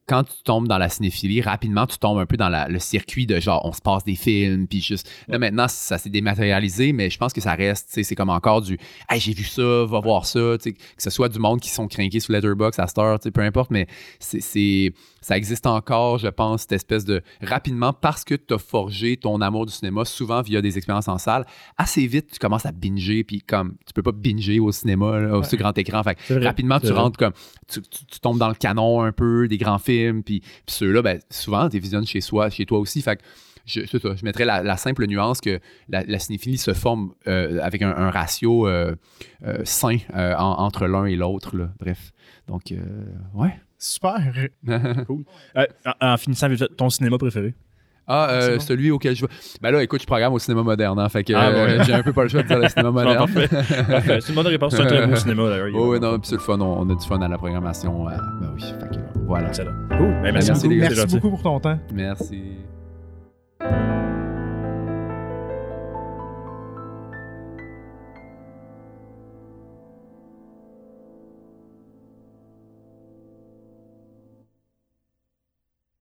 Speaker 2: quand tu tombes dans la cinéphilie, rapidement, tu tombes un peu dans la- le circuit de genre, on se passe des films, puis juste. Là, maintenant, ça s'est dématérialisé, mais je pense que ça reste, tu sais, c'est comme encore du, hey, j'ai vu ça, va voir ça, tu sais, que ce soit du monde qui sont craqués sur Letterboxd à cette heure, tu sais, peu importe, mais c'est. Ça existe encore, je pense, cette espèce de. Rapidement, parce que tu as forgé ton amour du cinéma, souvent via des expériences en salle, assez vite, tu commences à binger, puis comme, tu peux pas binger au cinéma, là, au
Speaker 3: Ouais.
Speaker 2: sur grand écran. Fait que rapidement, tu rentres comme. Tu, tu- tu tombes dans le canon un peu des grands films, puis, puis ceux-là, ben, souvent, tu les visionnes chez, soi, chez toi aussi. Fait que je, ça, je mettrais la, la simple nuance que la, la cinéphilie se forme euh, avec un, un ratio euh, euh, sain en- entre l'un et l'autre. Bref. Donc, ouais.
Speaker 3: Super.
Speaker 1: Cool. Euh, en, en finissant, ton cinéma préféré?
Speaker 2: Ah, euh,
Speaker 3: bon.
Speaker 2: celui auquel je vais. Ben là, écoute, je programme au cinéma moderne, hein, fait que
Speaker 1: Ah,
Speaker 2: euh, j'ai un peu pas le choix de dire le cinéma moderne.
Speaker 1: C'est une bonne réponse. C'est un très beau cinéma d'ailleurs.
Speaker 2: Oh, oui, non, puis c'est le fun, on, on a du fun à la programmation. euh, ben oui, fait que voilà.
Speaker 1: Excellent. Cool. Ben, merci,
Speaker 2: Merci,
Speaker 1: beaucoup.
Speaker 3: Merci beaucoup pour ton temps.
Speaker 2: Merci.